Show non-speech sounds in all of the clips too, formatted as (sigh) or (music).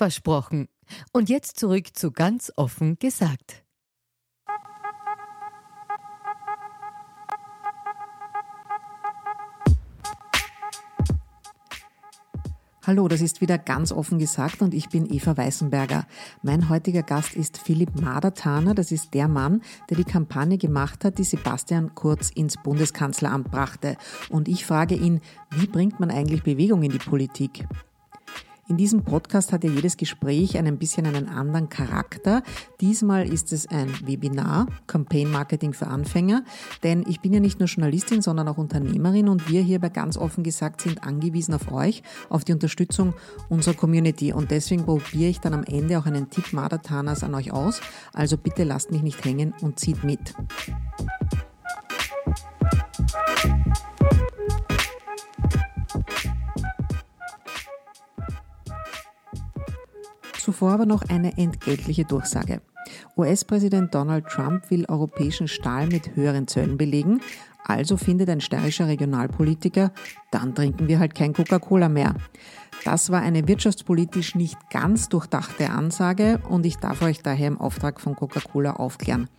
Versprochen. Und jetzt zurück zu ganz offen gesagt. Hallo, das ist wieder ganz offen gesagt und ich bin Eva Weißenberger. Mein heutiger Gast ist Philipp Madertaner. Das ist der Mann, der die Kampagne gemacht hat, die Sebastian Kurz ins Bundeskanzleramt brachte. Und ich frage ihn, wie bringt man eigentlich Bewegung in die Politik? In diesem Podcast hat ja jedes Gespräch ein bisschen einen anderen Charakter. Diesmal ist es ein Webinar, Campaign Marketing für Anfänger, denn ich bin ja nicht nur Journalistin, sondern auch Unternehmerin und wir hier bei ganz offen gesagt sind angewiesen auf euch, auf die Unterstützung unserer Community und deswegen probiere ich dann am Ende auch einen Tipp Madatanas an euch aus. Also bitte lasst mich nicht hängen und zieht mit. Zuvor aber noch eine entgeltliche Durchsage. US-Präsident Donald Trump will europäischen Stahl mit höheren Zöllen belegen, also findet ein steirischer Regionalpolitiker, dann trinken wir halt kein Coca-Cola mehr. Das war eine wirtschaftspolitisch nicht ganz durchdachte Ansage und ich darf euch daher im Auftrag von Coca-Cola aufklären.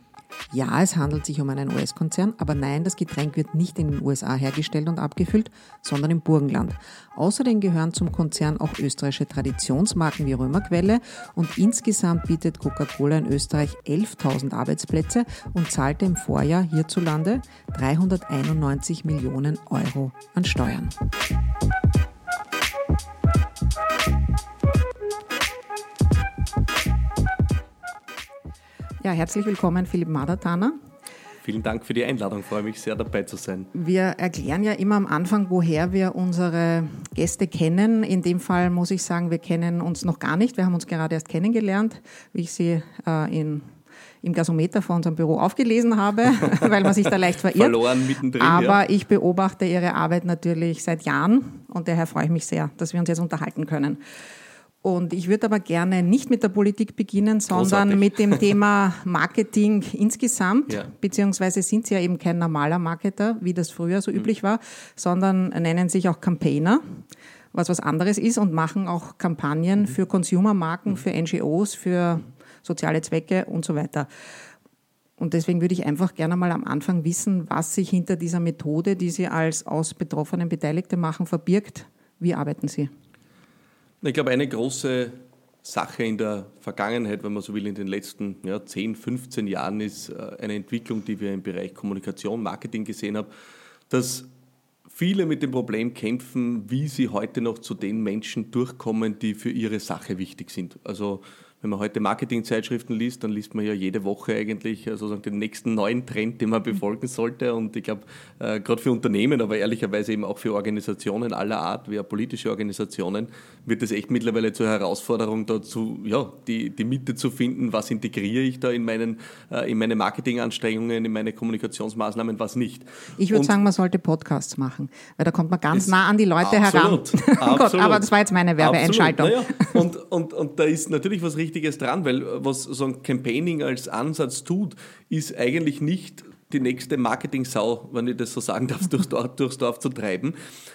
Ja, es handelt sich um einen US-Konzern, aber nein, das Getränk wird nicht in den USA hergestellt und abgefüllt, sondern im Burgenland. Außerdem gehören zum Konzern auch österreichische Traditionsmarken wie Römerquelle und insgesamt bietet Coca-Cola in Österreich 11.000 Arbeitsplätze und zahlte im Vorjahr hierzulande 391 Millionen Euro an Steuern. Ja, herzlich willkommen, Philipp Madertaner. Vielen Dank für die Einladung, ich freue mich sehr dabei zu sein. Wir erklären ja immer am Anfang, woher wir unsere Gäste kennen. In dem Fall muss ich sagen, wir kennen uns noch gar nicht. Wir haben uns gerade erst kennengelernt, wie ich Sie äh, in im Gasometer vor unserem Büro aufgelesen habe, (laughs) weil man sich da leicht verirrt. Verloren mittendrin. Aber ja. ich beobachte Ihre Arbeit natürlich seit Jahren und daher freue ich mich sehr, dass wir uns jetzt unterhalten können. Und ich würde aber gerne nicht mit der Politik beginnen, sondern Großartig. mit dem Thema (laughs) Marketing insgesamt. Ja. Beziehungsweise sind Sie ja eben kein normaler Marketer, wie das früher so mhm. üblich war, sondern nennen sich auch Campaigner, was was anderes ist und machen auch Kampagnen mhm. für Consumermarken, mhm. für NGOs, für soziale Zwecke und so weiter. Und deswegen würde ich einfach gerne mal am Anfang wissen, was sich hinter dieser Methode, die Sie als aus Betroffenen Beteiligte machen, verbirgt. Wie arbeiten Sie? Ich glaube, eine große Sache in der Vergangenheit, wenn man so will, in den letzten ja, 10, 15 Jahren ist äh, eine Entwicklung, die wir im Bereich Kommunikation, Marketing gesehen haben, dass viele mit dem Problem kämpfen, wie sie heute noch zu den Menschen durchkommen, die für ihre Sache wichtig sind. Also wenn man heute Marketingzeitschriften liest, dann liest man ja jede Woche eigentlich äh, sozusagen den nächsten neuen Trend, den man befolgen sollte. Und ich glaube, äh, gerade für Unternehmen, aber ehrlicherweise eben auch für Organisationen aller Art, wie auch politische Organisationen, wird es echt mittlerweile zur Herausforderung dazu, ja, die, die Mitte zu finden, was integriere ich da in, meinen, äh, in meine Marketinganstrengungen, in meine Kommunikationsmaßnahmen, was nicht. Ich würde sagen, man sollte Podcasts machen, weil da kommt man ganz nah an die Leute absolut, heran. Absolut. (laughs) Gott, aber das war jetzt meine Werbeentscheidung. Naja, und, und, und da ist natürlich was richtig Wichtiges dran, weil was so ein Campaigning als Ansatz tut, ist eigentlich nicht die nächste Marketing-Sau, wenn ich das so sagen darf, durchs (laughs) Dorf, durchs Dorf zu treiben,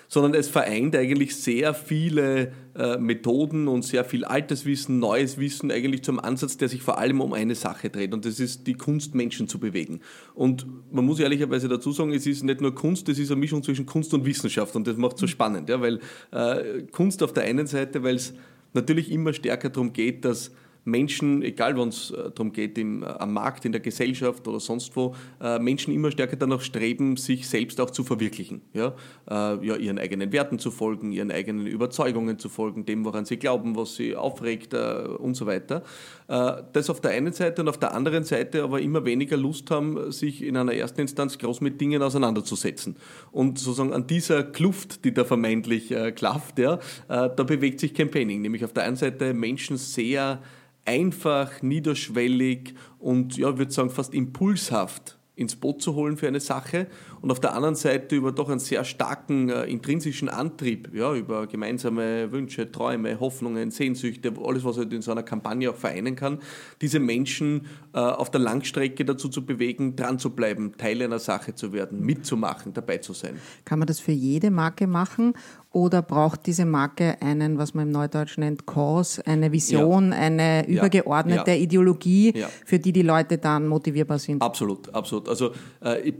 sondern es vereint eigentlich sehr viele äh, Methoden und sehr viel altes Wissen, neues Wissen eigentlich zum Ansatz, der sich vor allem um eine Sache dreht und das ist die Kunst, Menschen zu bewegen. Und man muss ehrlicherweise dazu sagen, es ist nicht nur Kunst, es ist eine Mischung zwischen Kunst und Wissenschaft und das macht es so spannend, ja, weil äh, Kunst auf der einen Seite, weil es natürlich immer stärker darum geht, dass Menschen, egal wann es äh, darum geht, im, äh, am Markt, in der Gesellschaft oder sonst wo, äh, Menschen immer stärker danach streben, sich selbst auch zu verwirklichen. Ja? Ja, ihren eigenen Werten zu folgen, ihren eigenen Überzeugungen zu folgen, dem, woran sie glauben, was sie aufregt und so weiter. Das auf der einen Seite und auf der anderen Seite aber immer weniger Lust haben, sich in einer ersten Instanz groß mit Dingen auseinanderzusetzen. Und sozusagen an dieser Kluft, die da vermeintlich klafft, ja, da bewegt sich Campaigning. Nämlich auf der einen Seite Menschen sehr einfach, niederschwellig und ja, ich würde sagen fast impulshaft ins Boot zu holen für eine Sache und auf der anderen Seite über doch einen sehr starken äh, intrinsischen Antrieb, ja, über gemeinsame Wünsche, Träume, Hoffnungen, Sehnsüchte, alles, was halt in so einer Kampagne auch vereinen kann, diese Menschen äh, auf der Langstrecke dazu zu bewegen, dran zu bleiben, Teil einer Sache zu werden, mitzumachen, dabei zu sein. Kann man das für jede Marke machen oder braucht diese Marke einen, was man im Neudeutsch nennt, Cause, eine Vision, ja. eine übergeordnete ja. Ideologie, ja. für die die Leute dann motivierbar sind? Absolut, absolut. Also äh, ich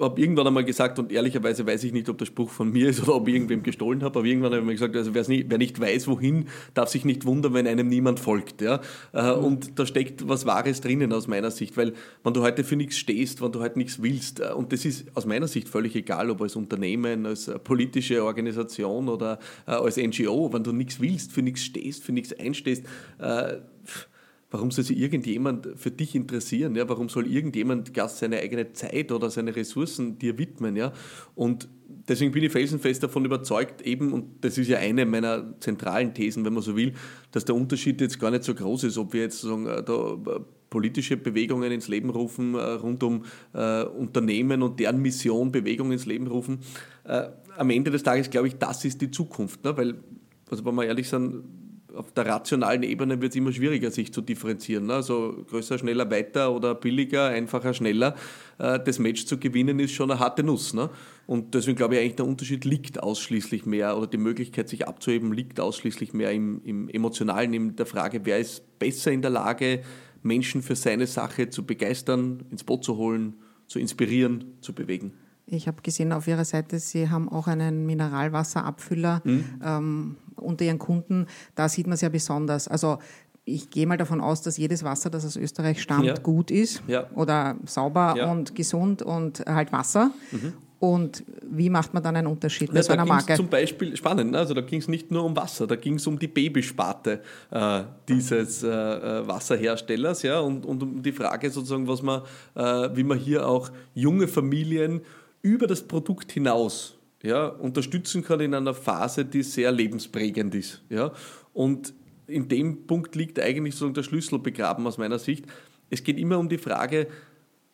habe irgendwann einmal gesagt, und ehrlicherweise weiß ich nicht, ob der Spruch von mir ist oder ob ich irgendwem gestohlen habe, aber irgendwann habe ich mir gesagt, also nicht, wer nicht weiß, wohin, darf sich nicht wundern, wenn einem niemand folgt. Ja? Äh, mhm. Und da steckt was Wahres drinnen aus meiner Sicht, weil wenn du heute für nichts stehst, wenn du heute nichts willst, äh, und das ist aus meiner Sicht völlig egal, ob als Unternehmen, als äh, politische Organisation, Organisation oder äh, als NGO, wenn du nichts willst, für nichts stehst, für nichts einstehst, äh, warum soll sich irgendjemand für dich interessieren? Ja? Warum soll irgendjemand gar seine eigene Zeit oder seine Ressourcen dir widmen? Ja? Und deswegen bin ich felsenfest davon überzeugt, eben, und das ist ja eine meiner zentralen Thesen, wenn man so will, dass der Unterschied jetzt gar nicht so groß ist, ob wir jetzt sagen, äh, da äh, politische Bewegungen ins Leben rufen, äh, rund um äh, Unternehmen und deren Mission Bewegungen ins Leben rufen. Äh, am Ende des Tages glaube ich, das ist die Zukunft, ne? weil, also wenn wir ehrlich sind, auf der rationalen Ebene wird es immer schwieriger, sich zu differenzieren. Ne? Also größer, schneller, weiter oder billiger, einfacher, schneller. Äh, das Match zu gewinnen ist schon eine harte Nuss. Ne? Und deswegen glaube ich eigentlich, der Unterschied liegt ausschließlich mehr oder die Möglichkeit, sich abzuheben, liegt ausschließlich mehr im, im Emotionalen, in der Frage, wer ist besser in der Lage, Menschen für seine Sache zu begeistern, ins Boot zu holen, zu inspirieren, zu bewegen. Ich habe gesehen auf Ihrer Seite, Sie haben auch einen Mineralwasserabfüller mhm. ähm, unter Ihren Kunden. Da sieht man es ja besonders. Also ich gehe mal davon aus, dass jedes Wasser, das aus Österreich stammt, ja. gut ist ja. oder sauber ja. und gesund und halt Wasser. Mhm. Und wie macht man dann einen Unterschied bei so einer Marke? Zum Beispiel spannend, ne? also da ging es nicht nur um Wasser, da ging es um die Babysparte äh, dieses äh, äh, Wasserherstellers, ja, und, und um die Frage sozusagen, was man, äh, wie man hier auch junge Familien über das Produkt hinaus ja, unterstützen kann in einer Phase, die sehr lebensprägend ist. Ja. Und in dem Punkt liegt eigentlich so der Schlüssel begraben aus meiner Sicht. Es geht immer um die Frage,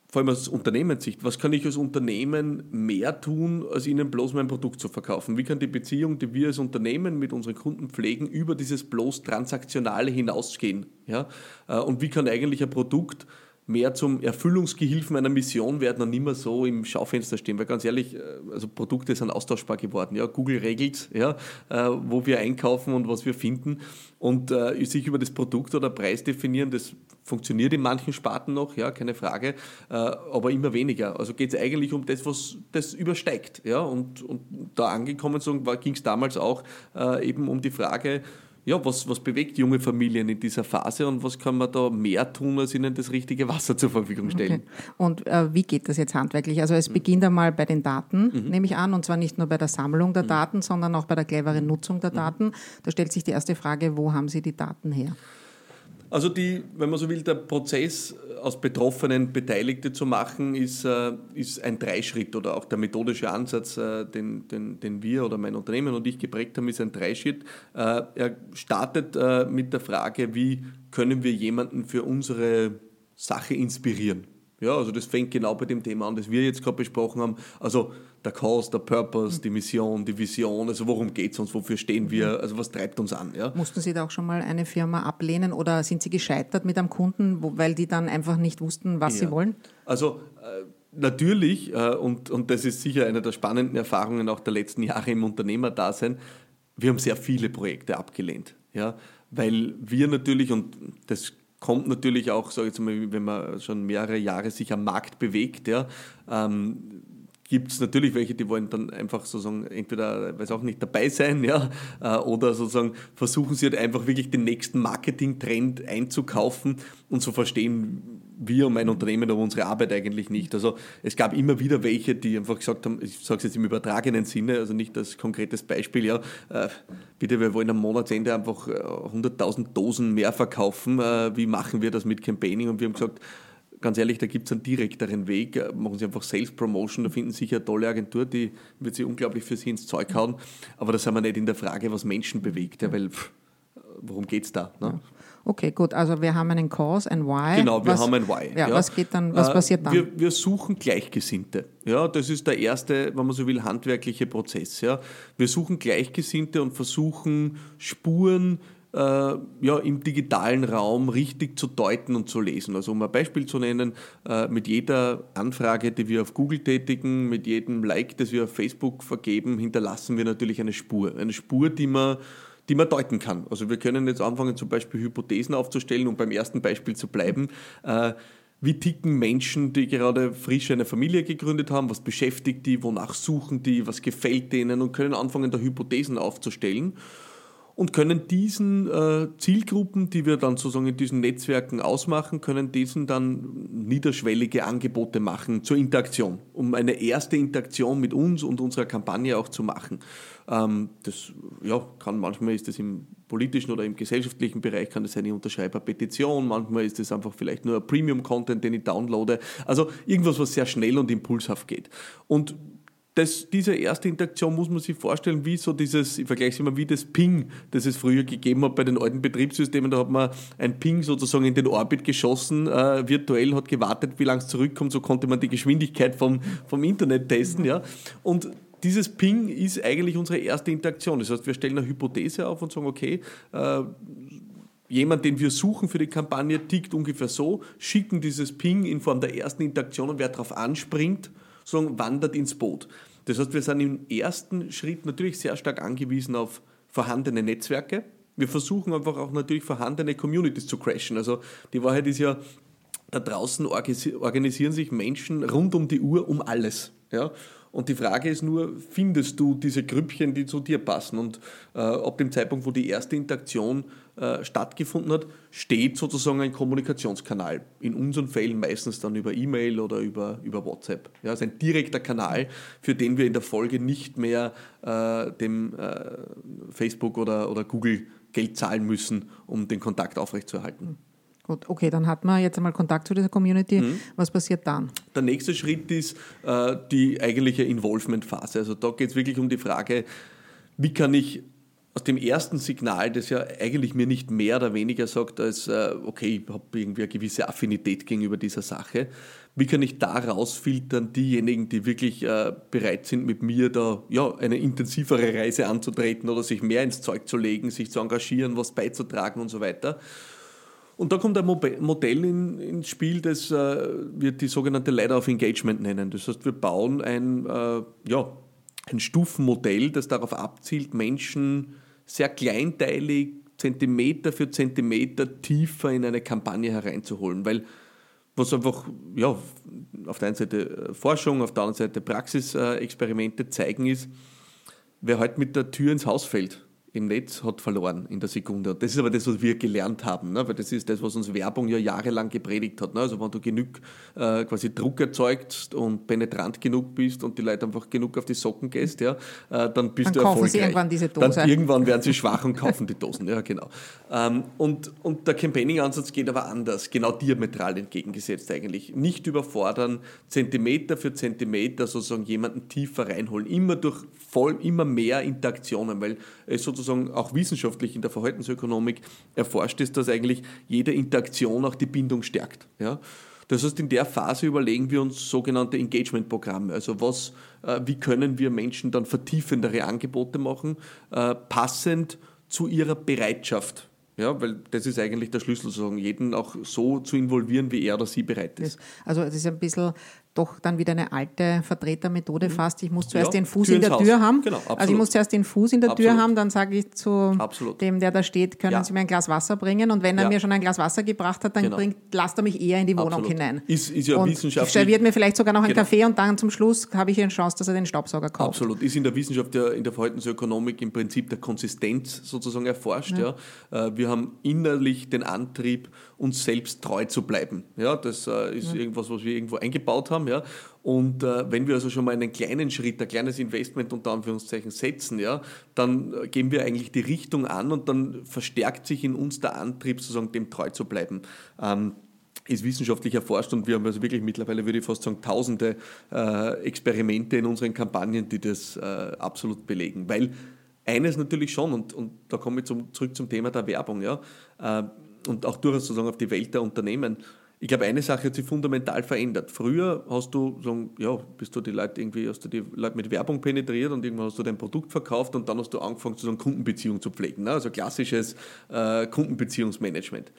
vor allem aus Unternehmenssicht, was kann ich als Unternehmen mehr tun, als ihnen bloß mein Produkt zu verkaufen? Wie kann die Beziehung, die wir als Unternehmen mit unseren Kunden pflegen, über dieses bloß Transaktionale hinausgehen? Ja? Äh, und wie kann eigentlich ein Produkt mehr zum Erfüllungsgehilfen einer Mission werden und nicht mehr so im Schaufenster stehen. Weil ganz ehrlich, äh, also Produkte sind austauschbar geworden. Ja, Google regelt, ja, äh, wo wir einkaufen und was wir finden. Und äh, sich über das Produkt oder Preis definieren, das funktioniert in manchen Sparten noch, ja, keine Frage, äh, aber immer weniger. Also geht es eigentlich um das, was das übersteigt. Ja, und, und da angekommen ging es damals auch äh, eben um die Frage, ja, was, was bewegt junge Familien in dieser Phase und was kann man da mehr tun, als ihnen das richtige Wasser zur Verfügung stellen? Okay. Und äh, wie geht das jetzt handwerklich? Also es mhm. beginnt einmal bei den Daten, mhm. nehme ich an, und zwar nicht nur bei der Sammlung der mhm. Daten, sondern auch bei der cleveren Nutzung der mhm. Daten. Da stellt sich die erste Frage, wo haben Sie die Daten her? Also die, wenn man so will, der Prozess aus Betroffenen Beteiligte zu machen, ist, äh, ist ein Dreischritt oder auch der methodische Ansatz, äh, den, den, den wir oder mein Unternehmen und ich geprägt haben, ist ein Dreischritt. Äh, er startet mit der Frage, wie können wir jemanden für unsere Sache inspirieren. Ja, also das fängt genau bei dem Thema an, das wir jetzt gerade besprochen haben. Also der Cause, der Purpose, die Mission, die Vision, also worum geht es uns, wofür stehen wir, mhm. also was treibt uns an. Ja? Mussten Sie da auch schon mal eine Firma ablehnen oder sind Sie gescheitert mit einem Kunden, weil die dann einfach nicht wussten, was ja. sie wollen? Also äh, natürlich, äh, und, und das ist sicher eine der spannenden Erfahrungen auch der letzten Jahre im Unternehmerdasein, wir haben sehr viele Projekte abgelehnt. Ja? Weil wir natürlich, und das kommt natürlich auch, sage ich jetzt mal, wenn man schon mehrere Jahre sich am Markt bewegt, ja, ähm, gibt es natürlich welche, die wollen dann einfach sozusagen entweder, weiß auch nicht, dabei sein, ja, äh, oder sozusagen versuchen sie halt einfach wirklich den nächsten Marketing-Trend einzukaufen und so verstehen wir und mein Unternehmen aber unsere Arbeit eigentlich nicht. Also es gab immer wieder welche, die einfach gesagt haben, ich sage es jetzt im übertragenen Sinne, also nicht als konkretes Beispiel, ja, äh, bitte, wir wollen am Monatsende einfach 100.000 äh, Dosen mehr verkaufen, wie machen wir das mit Campaigning? Und wir haben gesagt, ganz ehrlich, da gibt es einen direkteren Weg. Machen Sie einfach Sales Promotion, da finden Sie sicher eine tolle Agentur, die wird Sie unglaublich für Sie ins Zeug hauen. Aber da sind wir nicht in der Frage, was Menschen bewegt, ja, weil pff, worum geht es da? Ne? Okay, gut. Also wir haben einen Cause, ein Why. Genau, wir was, haben ein Why. Ja, ja, Was geht dann, was äh, passiert dann? Wir, wir, suchen Gleichgesinnte. Ja, das ist der erste, wenn man so will, handwerkliche Prozess. Ja. Wir suchen Gleichgesinnte und versuchen Spuren äh, ja, im digitalen Raum richtig zu deuten und zu lesen. Also um ein Beispiel zu nennen, äh, mit jeder Anfrage, die wir auf Google tätigen, mit jedem Like, das wir auf Facebook vergeben, hinterlassen wir natürlich eine Spur. Eine Spur, die man die man deuten kann. Also wir können jetzt anfangen, zum Beispiel Hypothesen aufzustellen, um beim ersten Beispiel zu bleiben. Äh, wie ticken Menschen, die gerade frisch eine Familie gegründet haben? Was beschäftigt die? Wonach suchen die? Was gefällt denen? Und können anfangen, da Hypothesen aufzustellen und können diesen äh, Zielgruppen, die wir dann sozusagen in diesen Netzwerken ausmachen, können diesen dann niederschwellige Angebote machen zur Interaktion, um eine erste Interaktion mit uns und unserer Kampagne auch zu machen. Ähm, das ja, kann manchmal ist das im politischen oder im gesellschaftlichen Bereich kann das eine Unterschreiberpetition, manchmal ist das einfach vielleicht nur Premium-Content, den ich downloade. Also irgendwas, was sehr schnell und impulshaft geht. Und das, diese erste Interaktion muss man sich vorstellen, wie so dieses, ich vergleiche es immer wie das Ping, das es früher gegeben hat bei den alten Betriebssystemen. Da hat man ein Ping sozusagen in den Orbit geschossen, äh, virtuell, hat gewartet, wie lange es zurückkommt, so konnte man die Geschwindigkeit vom, vom Internet testen. Ja. Und dieses Ping ist eigentlich unsere erste Interaktion. Das heißt, wir stellen eine Hypothese auf und sagen, okay, äh, jemand, den wir suchen für die Kampagne, tickt ungefähr so, schicken dieses Ping in Form der ersten Interaktion und wer darauf anspringt, sozusagen wandert ins Boot. Das heißt, wir sind im ersten Schritt natürlich sehr stark angewiesen auf vorhandene Netzwerke. Wir versuchen einfach auch natürlich vorhandene Communities zu crashen. Also die Wahrheit ist ja, da draußen organisieren sich Menschen rund um die Uhr um alles. Ja? Und die Frage ist nur, findest du diese Grüppchen, die zu dir passen? Und äh, ab dem Zeitpunkt, wo die erste Interaktion äh, stattgefunden hat, steht sozusagen ein Kommunikationskanal. In unseren Fällen meistens dann über E-Mail oder über, über WhatsApp. Ja, also ein direkter Kanal, für den wir in der Folge nicht mehr äh, dem äh, Facebook oder, oder Google Geld zahlen müssen, um den Kontakt aufrechtzuerhalten. Gut, okay, dann hat man jetzt einmal Kontakt zu dieser Community. Mhm. Was passiert dann? Der nächste Schritt ist äh, die eigentliche Involvement-Phase. Also da geht es wirklich um die Frage, wie kann ich aus dem ersten Signal, das ja eigentlich mir nicht mehr oder weniger sagt, als äh, okay, ich habe irgendwie eine gewisse Affinität gegenüber dieser Sache, wie kann ich da rausfiltern diejenigen, die wirklich äh, bereit sind, mit mir da ja, eine intensivere Reise anzutreten oder sich mehr ins Zeug zu legen, sich zu engagieren, was beizutragen und so weiter. Und da kommt ein Modell in, ins Spiel, das äh, wir die sogenannte Ladder of Engagement nennen. Das heißt, wir bauen ein, äh, ja, ein Stufenmodell, das darauf abzielt, Menschen sehr kleinteilig, Zentimeter für Zentimeter tiefer in eine Kampagne hereinzuholen. Weil was einfach, ja, auf der einen Seite Forschung, auf der anderen Seite Praxisexperimente zeigen ist, wer halt mit der Tür ins Haus fällt, im Netz hat verloren in der Sekunde. das ist aber das, was wir gelernt haben, ne? weil das ist das, was uns Werbung ja jahrelang gepredigt hat. Ne? Also wenn du genug äh, quasi Druck erzeugst und penetrant genug bist und die Leute einfach genug auf die Socken gehst, ja, äh, dann bist dann du erfolgreich. Sie irgendwann diese Dose. Dann irgendwann werden sie schwach und kaufen die Dosen. Ja, genau. Ähm, und, und der Campaigning-Ansatz geht aber anders, genau diametral entgegengesetzt eigentlich. Nicht überfordern, Zentimeter für Zentimeter sozusagen jemanden tiefer reinholen, immer durch voll, immer mehr Interaktionen, weil es sozusagen sozusagen auch wissenschaftlich in der Verhaltensökonomik erforscht ist, dass eigentlich jede Interaktion auch die Bindung stärkt. Ja? Das heißt, in der Phase überlegen wir uns sogenannte Engagement-Programme. Also was, äh, wie können wir Menschen dann vertiefendere Angebote machen, äh, passend zu ihrer Bereitschaft. Ja, weil das ist eigentlich der Schlüssel, sozusagen, jeden auch so zu involvieren, wie er oder sie bereit ist. Also es ist ein bisschen doch dann wieder eine alte Vertretermethode fast. Ich muss zuerst Ja, den Fuß Tür in der Tür Haus. haben. Genau, also ich muss zuerst den Fuß in der Tür Absolut. haben, dann sage ich zu Absolut. dem, der da steht, können Ja. Sie mir ein Glas Wasser bringen? Und wenn er Ja. mir schon ein Glas Wasser gebracht hat, dann Genau. bringt, lasst er mich eher in die Wohnung Absolut. hinein. Ist- ist ja und wissenschaftlich- serviert mir vielleicht sogar noch einen Genau. Kaffee und dann zum Schluss habe ich eine Chance, dass er den Staubsauger kauft. Absolut. Ist in der Wissenschaft, ja, in der Verhaltensökonomik im Prinzip der Konsistenz sozusagen erforscht. Ja. Äh, Wir haben innerlich den Antrieb, uns selbst treu zu bleiben. Ja, das äh, ist irgendwas, was wir irgendwo eingebaut haben. Ja. Und äh, wenn wir also schon mal einen kleinen Schritt, ein kleines Investment unter Anführungszeichen setzen, ja, dann äh, geben wir eigentlich die Richtung an und dann verstärkt sich in uns der Antrieb, sozusagen dem treu zu bleiben. Ähm, ist wissenschaftlich erforscht und wir haben also wirklich mittlerweile, würde ich fast sagen, tausende äh, Experimente in unseren Kampagnen, die das äh, absolut belegen. Weil eines natürlich schon, und, und da komme ich zum, zurück zum Thema der Werbung, ja, äh, und auch durchaus sozusagen auf die Welt der Unternehmen. Ich glaube, eine Sache hat sich fundamental verändert. Früher hast du, sagen, ja, bist du die Leute irgendwie, hast du die Leute mit Werbung penetriert und irgendwann hast du dein Produkt verkauft und dann hast du angefangen, so eine Kundenbeziehung zu pflegen. Ne? Also klassisches äh, Kundenbeziehungsmanagement.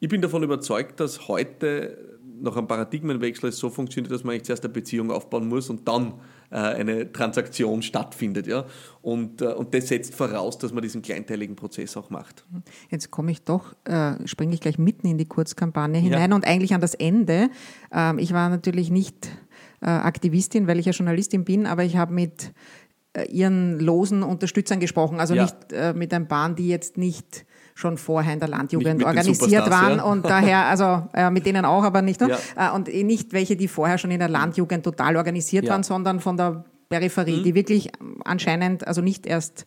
Ich bin davon überzeugt, dass heute nach einem Paradigmenwechsel es so funktioniert, dass man eigentlich zuerst eine Beziehung aufbauen muss und dann äh, eine Transaktion stattfindet. Ja? Und, äh, und das setzt voraus, dass man diesen kleinteiligen Prozess auch macht. Jetzt komme ich doch, äh, springe ich gleich mitten in die Kurzkampagne hinein und eigentlich an das Ende. Ähm, ich war natürlich nicht äh, Aktivistin, weil ich ja Journalistin bin, aber ich habe mit äh, ihren losen Unterstützern gesprochen, also Ja. nicht äh, mit ein paar, die jetzt nicht schon vorher in der Landjugend organisiert waren ja. und daher, also äh, mit denen auch, aber nicht nur. Ja. Äh, und eh nicht welche, die vorher schon in der Landjugend total organisiert Ja. Mhm. waren, sondern von der Peripherie, die wirklich anscheinend, also nicht erst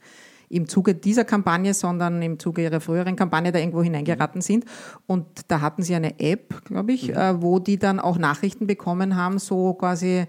im Zuge dieser Kampagne, sondern im Zuge ihrer früheren Kampagne da irgendwo hineingeraten sind. Und da hatten sie eine App, glaube ich, äh, wo die dann auch Nachrichten bekommen haben, so quasi,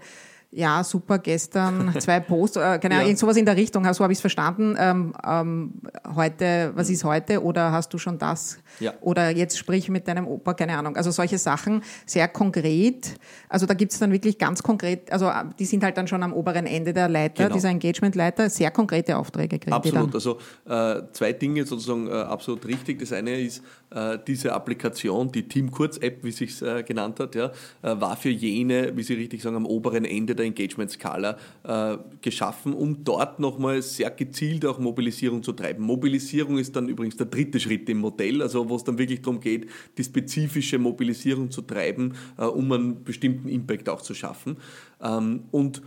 ja, super, gestern (laughs) zwei Posts, äh, keine Ahnung, Ja. irgend sowas in der Richtung, so habe ich es verstanden. Ähm, ähm, heute, was ist heute? Oder hast du schon das? Ja. Oder jetzt sprich mit deinem Opa, keine Ahnung. Also solche Sachen, sehr konkret. Also da gibt es dann wirklich ganz konkret, also äh, die sind halt dann schon am oberen Ende der Leiter, Genau. dieser Engagement-Leiter, sehr konkrete Aufträge kriegen. Absolut. Also äh, zwei Dinge sozusagen äh, absolut richtig. Das eine ist äh, diese Applikation, die Team Kurz App, wie sich äh, genannt hat, ja, war für jene, wie Sie richtig sagen, am oberen Ende der Engagement-Skala äh, geschaffen, um dort nochmal sehr gezielt auch Mobilisierung zu treiben. Mobilisierung ist dann übrigens der dritte Schritt im Modell, also wo es dann wirklich darum geht, die spezifische Mobilisierung zu treiben, äh, um einen bestimmten Impact auch zu schaffen. Ähm, und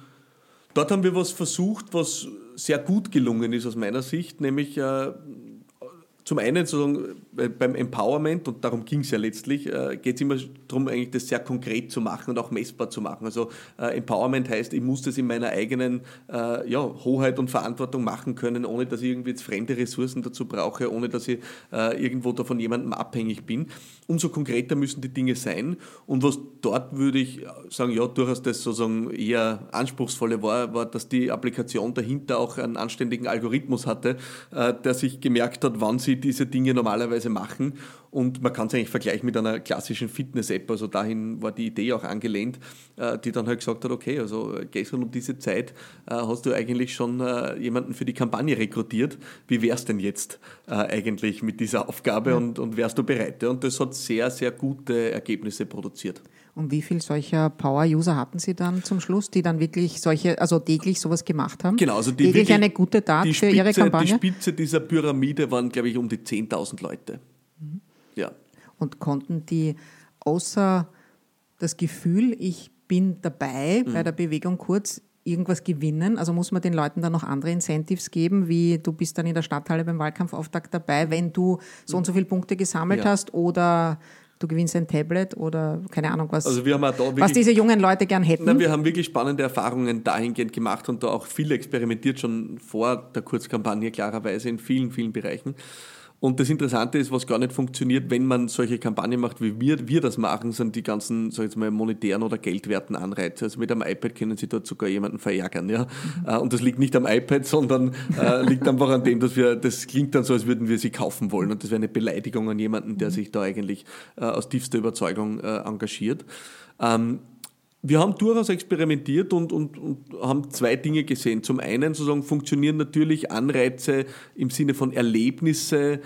Dort haben wir was versucht, was sehr gut gelungen ist aus meiner Sicht, nämlich äh, zum einen sozusagen äh, beim Empowerment, und darum ging es ja letztlich, äh, geht es immer darum, eigentlich das sehr konkret zu machen und auch messbar zu machen. Also äh, Empowerment heißt, ich muss das in meiner eigenen äh, ja, Hoheit und Verantwortung machen können, ohne dass ich irgendwie jetzt fremde Ressourcen dazu brauche, ohne dass ich äh, irgendwo da von jemandem abhängig bin. Umso konkreter müssen die Dinge sein. Und was dort würde ich sagen, ja, durchaus das sozusagen eher anspruchsvolle war, war, dass die Applikation dahinter auch einen anständigen Algorithmus hatte, äh, der sich gemerkt hat, wann sie diese Dinge normalerweise machen. Und man kann es eigentlich vergleichen mit einer klassischen Fitness-App. Also dahin war die Idee auch angelehnt, äh, die dann halt gesagt hat, okay, also äh, gestern um diese Zeit äh, hast du eigentlich schon jemanden für die Kampagne rekrutiert. Wie wär's denn jetzt eigentlich mit dieser Aufgabe und, und wärst du bereit? Und das hat sehr, sehr gute Ergebnisse produziert. Und wie viel solcher Power-User hatten Sie dann zum Schluss, die dann wirklich solche, also täglich sowas gemacht haben? Genau, also die täglich wirklich- eine gute Tat die für Ihre Spitze- Kampagne? Die Spitze dieser Pyramide waren, glaube ich, um die 10.000 Leute. Mhm. Ja. Und konnten die außer das Gefühl, ich bin dabei Mhm. bei der Bewegung kurz, irgendwas gewinnen? Also muss man den Leuten dann noch andere Incentives geben, wie du bist dann in der Stadthalle beim Wahlkampfauftakt dabei, wenn du so und so viele Punkte gesammelt Ja. hast oder du gewinnst ein Tablet oder keine Ahnung was, Also wir haben auch da was wirklich diese jungen Leute gern hätten. Na, wir haben wirklich spannende Erfahrungen dahingehend gemacht und da auch viel experimentiert schon vor der Kurzkampagne klarerweise in vielen, vielen Bereichen. Und das Interessante ist, was gar nicht funktioniert, wenn man solche Kampagnen macht, wie wir, wir das machen, sind die ganzen, sag ich jetzt mal, monetären oder geldwerten Anreize. Also mit einem iPad können Sie dort sogar jemanden verärgern, ja. Äh, Und das liegt nicht am iPad, sondern äh, liegt einfach an dem, dass wir, das klingt dann so, als würden wir sie kaufen wollen. Und das wäre eine Beleidigung an jemanden, der sich da eigentlich äh, aus tiefster Überzeugung äh, engagiert. Ähm, wir haben durchaus experimentiert und, und, und haben zwei Dinge gesehen. Zum einen sozusagen funktionieren natürlich Anreize im Sinne von Erlebnisse,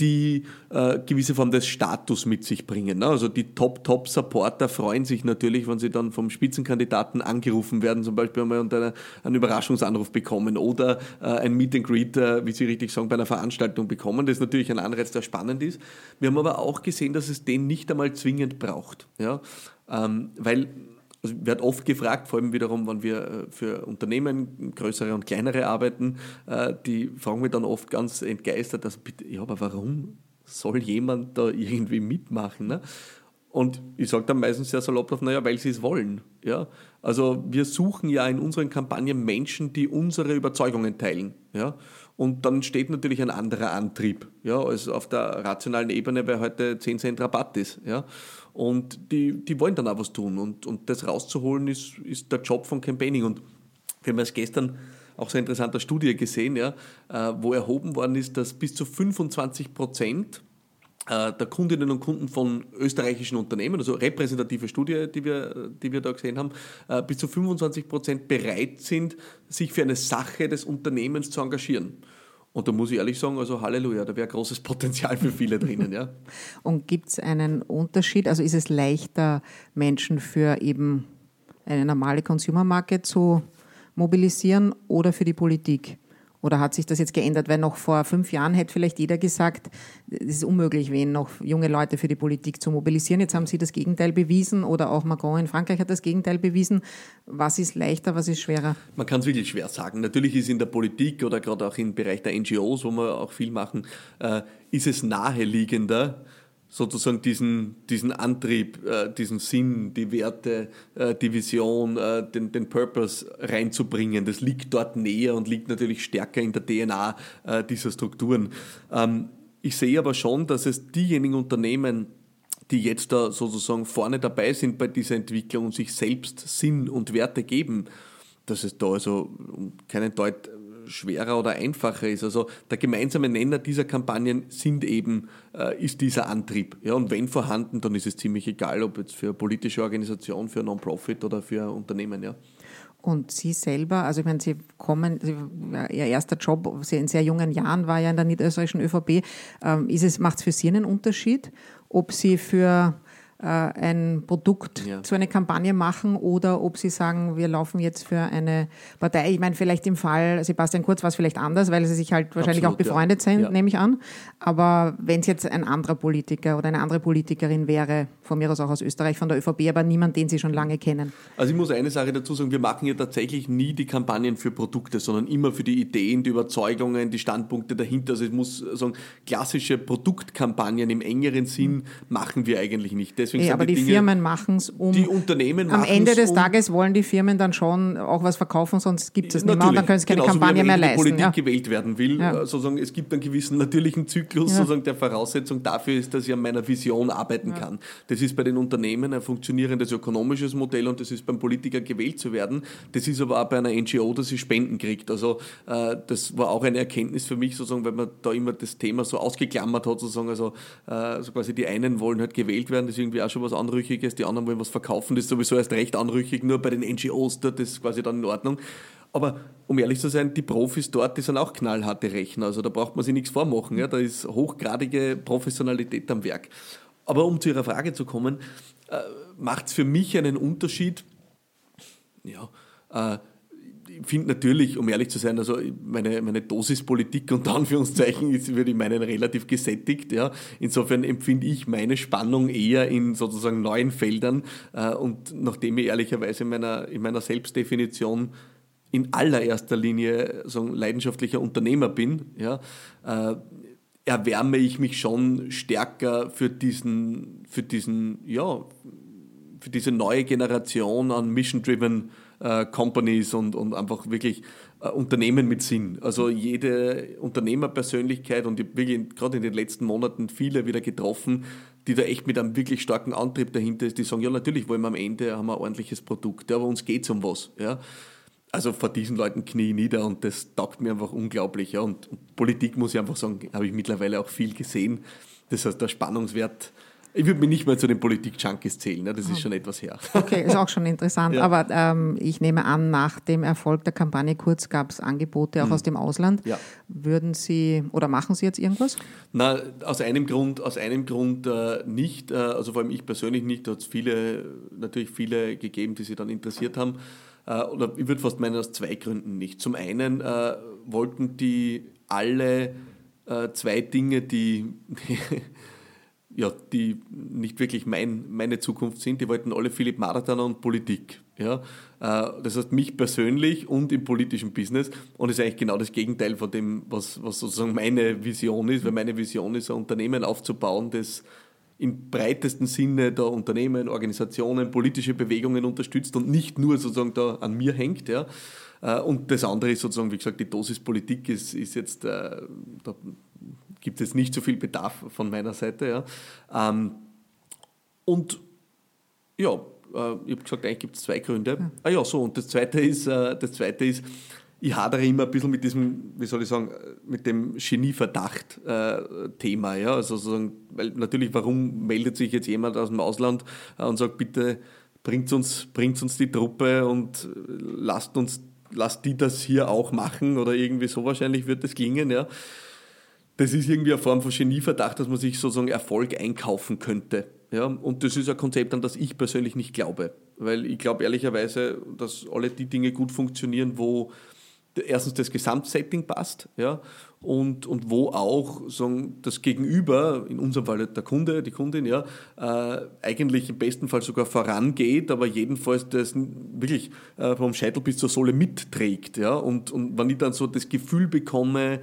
die äh, gewisse Form des Status mit sich bringen. Ne? Also die Top-Top-Supporter freuen sich natürlich, wenn sie dann vom Spitzenkandidaten angerufen werden, zum Beispiel einmal und eine, einen Überraschungsanruf bekommen oder äh, ein Meet and Greet, äh, wie Sie richtig sagen, bei einer Veranstaltung bekommen. Das ist natürlich ein Anreiz, der spannend ist. Wir haben aber auch gesehen, dass es den nicht einmal zwingend braucht. Ja? Ähm, weil also wird oft gefragt, vor allem wiederum, wenn wir äh, für Unternehmen, größere und kleinere arbeiten, äh, die fragen mich dann oft ganz entgeistert, also bitte, ja, aber warum soll jemand da irgendwie mitmachen? Ne? Und ich sage dann meistens sehr salopp naja, weil sie es wollen. Ja? Also wir suchen ja in unseren Kampagnen Menschen, die unsere Überzeugungen teilen. Ja? Und dann steht natürlich ein anderer Antrieb, ja, als auf der rationalen Ebene, weil heute 10 Cent Rabatt ist. Ja? Und die, die wollen dann auch was tun. Und, und das rauszuholen ist, ist der Job von Campaigning. Und wir haben es gestern auch so eine interessante Studie gesehen, ja, äh, wo erhoben worden ist, dass bis zu 25 Prozent äh, der Kundinnen und Kunden von österreichischen Unternehmen, also repräsentative Studie, die wir, die wir da gesehen haben, äh, bis zu 25 Prozent bereit sind, sich für eine Sache des Unternehmens zu engagieren. Und da muss ich ehrlich sagen, also Halleluja, da wäre großes Potenzial für viele drinnen. Ja. (laughs) Und gibt es einen Unterschied? Also ist es leichter, Menschen für eben eine normale Consumer-Marke zu mobilisieren oder für die Politik? Oder hat sich das jetzt geändert? Weil noch vor fünf Jahren hätte vielleicht jeder gesagt, es ist unmöglich, wen noch junge Leute für die Politik zu mobilisieren. Jetzt haben Sie das Gegenteil bewiesen oder auch Macron in Frankreich hat das Gegenteil bewiesen. Was ist leichter, was ist schwerer? Man kann es wirklich schwer sagen. Natürlich ist in der Politik oder gerade auch im Bereich der NGOs, wo wir auch viel machen, äh, ist es naheliegender, sozusagen diesen, diesen Antrieb, äh, diesen Sinn, die Werte, äh, die Vision, äh, den, den Purpose reinzubringen. Das liegt dort näher und liegt natürlich stärker in der DNA äh, dieser Strukturen. Ähm, ich sehe aber schon, dass es diejenigen Unternehmen, die jetzt da sozusagen vorne dabei sind bei dieser Entwicklung und sich selbst Sinn und Werte geben, dass es da also keinen Deut schwerer oder einfacher ist. Also der gemeinsame Nenner dieser Kampagnen sind eben, äh, ist dieser Antrieb. Ja, und wenn vorhanden, dann ist es ziemlich egal, ob jetzt für eine politische Organisation, für Non-Profit oder für ein Unternehmen. Ja. Und Sie selber, also ich meine, Sie kommen, Ihr erster Job in sehr jungen Jahren war ja in der niederösterreichischen ÖVP. Ähm, ist es, macht es für Sie einen Unterschied, ob Sie für ein Produkt ja. zu einer Kampagne machen oder ob Sie sagen, wir laufen jetzt für eine Partei. Ich meine, vielleicht im Fall Sebastian Kurz war es vielleicht anders, weil Sie sich halt wahrscheinlich Absolut, auch befreundet ja. sind, ja. nehme ich an. Aber wenn es jetzt ein anderer Politiker oder eine andere Politikerin wäre, von mir aus auch aus Österreich, von der ÖVP, aber niemand, den Sie schon lange kennen. Also ich muss eine Sache dazu sagen, wir machen ja tatsächlich nie die Kampagnen für Produkte, sondern immer für die Ideen, die Überzeugungen, die Standpunkte dahinter. Also ich muss sagen, klassische Produktkampagnen im engeren Sinn machen wir eigentlich nicht. Deswegen ja, aber die, die Firmen machen es um. Die Unternehmen Am Ende des um, Tages wollen die Firmen dann schon auch was verkaufen, sonst gibt es nicht mehr und dann können sie keine Kampagne mehr leisten. Wenn die Politik ja. gewählt werden will, ja. Äh, sozusagen, es gibt einen gewissen natürlichen Zyklus, ja. sozusagen der Voraussetzung dafür ist, dass ich an meiner Vision arbeiten kann. Das ist bei den Unternehmen ein funktionierendes ökonomisches Modell und das ist beim Politiker gewählt zu werden. Das ist aber auch bei einer NGO, dass sie Spenden kriegt. Also äh, das war auch eine Erkenntnis für mich, sozusagen, weil man da immer das Thema so ausgeklammert hat, sozusagen, also, äh, also quasi die einen wollen halt gewählt werden, das irgendwie auch schon was Anrüchiges, die anderen wollen was verkaufen, das ist sowieso erst recht anrüchig, nur bei den NGOs dort ist quasi dann in Ordnung. Aber um ehrlich zu sein, die Profis dort, die sind auch knallharte Rechner, also da braucht man sich nichts vormachen, ja? da ist hochgradige Professionalität am Werk. Aber um zu Ihrer Frage zu kommen, äh, macht es für mich einen Unterschied, ja, äh, ich finde natürlich, um ehrlich zu sein, also meine, meine Dosispolitik unter Anführungszeichen ist, würde ich meinen, relativ gesättigt. Ja. Insofern empfinde ich meine Spannung eher in sozusagen neuen Feldern. Äh, und nachdem ich ehrlicherweise in meiner, in meiner Selbstdefinition in allererster Linie so ein leidenschaftlicher Unternehmer bin, ja, äh, erwärme ich mich schon stärker für diesen, für diesen, ja, für diese neue Generation an Mission-Driven äh, Companies und, und einfach wirklich äh, Unternehmen mit Sinn. Also jede Unternehmerpersönlichkeit und wirklich gerade in den letzten Monaten viele wieder getroffen, die da echt mit einem wirklich starken Antrieb dahinter ist, die sagen, ja natürlich wollen wir am Ende haben wir ein ordentliches Produkt, ja, aber uns geht es um was. Ja. Also vor diesen Leuten knie nieder und das taugt mir einfach unglaublich. Ja. Und, und Politik muss ich einfach sagen, habe ich mittlerweile auch viel gesehen. Das heißt, der Spannungswert Ich würde mich nicht mehr zu den Politik-Junkies zählen, ne? das ist schon etwas her. Okay, ist auch schon interessant. (laughs) Ja. Aber ähm, ich nehme an, nach dem Erfolg der Kampagne Kurz gab es Angebote auch hm. aus dem Ausland. Ja. Würden Sie oder machen Sie jetzt irgendwas? Na, aus einem Grund, aus einem Grund äh, nicht. Äh, also vor allem ich persönlich nicht. Da hat es viele, natürlich viele gegeben, die sich dann interessiert haben. Äh, oder ich würde fast meinen, aus zwei Gründen nicht. Zum einen äh, wollten die alle äh, zwei Dinge, die (laughs) ja, die nicht wirklich mein, meine Zukunft sind. Die wollten alle Philipp Marathoner und Politik. Ja? Äh, das heißt, mich persönlich und im politischen Business. Und das ist eigentlich genau das Gegenteil von dem, was, was sozusagen meine Vision ist, weil meine Vision ist, ein Unternehmen aufzubauen, das im breitesten Sinne der Unternehmen, Organisationen, politische Bewegungen unterstützt und nicht nur sozusagen da an mir hängt. Ja. Äh, und das andere ist sozusagen, wie gesagt, die Dosis Politik ist, ist jetzt, äh, da gibt es nicht so viel Bedarf von meiner Seite. Ja. Ähm, und ja, äh, ich habe gesagt, eigentlich gibt es zwei Gründe. Ja. Ah ja, so, und das zweite ist, äh, das zweite ist, ich hadere immer ein bisschen mit diesem, wie soll ich sagen, mit dem Genieverdacht-Thema. Äh, ja? Also sozusagen, weil natürlich, warum meldet sich jetzt jemand aus dem Ausland äh, und sagt, bitte bringt uns, bringt uns die Truppe und lasst uns, lasst die das hier auch machen oder irgendwie so wahrscheinlich wird das klingen, ja das ist irgendwie eine Form von Genieverdacht, dass man sich sozusagen Erfolg einkaufen könnte. Ja, und das ist ein Konzept, an das ich persönlich nicht glaube. Weil ich glaube ehrlicherweise, dass alle die Dinge gut funktionieren, wo erstens das Gesamtsetting passt, ja, und, und wo auch sagen, das Gegenüber, in unserem Fall der Kunde, die Kundin, ja, äh, eigentlich im besten Fall sogar vorangeht, aber jedenfalls das wirklich äh, vom Scheitel bis zur Sohle mitträgt. Ja, und, und wenn ich dann so das Gefühl bekomme,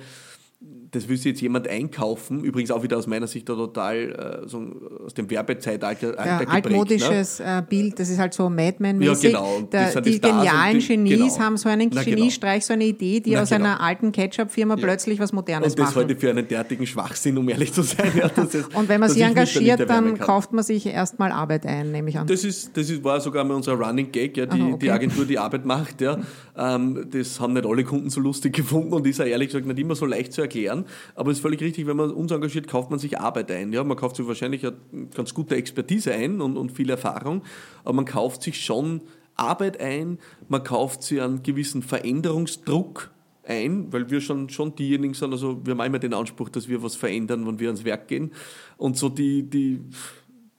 das will sich jetzt jemand einkaufen, übrigens auch wieder aus meiner Sicht da total äh, so aus dem Werbezeitalter ja, geprägt, altmodisches ne? Bild, das ist halt so Madman-mäßig. Ja, genau. Der, die genialen die, Genies genau. haben so einen Na, genau. Geniestreich, so eine Idee, die Na, aus genau. einer alten Ketchup-Firma ja. plötzlich was Modernes machen. Und das machen. heute für einen derartigen Schwachsinn, um ehrlich zu sein. (laughs) Ja, ist, und wenn man sich engagiert, dann kauft man sich erstmal Arbeit ein, nehme ich an. Das, ist, das ist, war sogar mal unser Running Gag, ja, die, Aha, okay. die Agentur, die Arbeit macht. Ja. (laughs) Ähm, das haben nicht alle Kunden so lustig gefunden und ist auch ehrlich gesagt nicht immer so leicht zu erklären. Aber es ist völlig richtig, wenn man uns engagiert, kauft man sich Arbeit ein. Ja, man kauft sich wahrscheinlich eine ganz gute Expertise ein und, und viel Erfahrung, aber man kauft sich schon Arbeit ein, man kauft sich einen gewissen Veränderungsdruck ein, weil wir schon, schon diejenigen sind, also wir haben immer den Anspruch, dass wir was verändern, wenn wir ans Werk gehen. Und so die, die,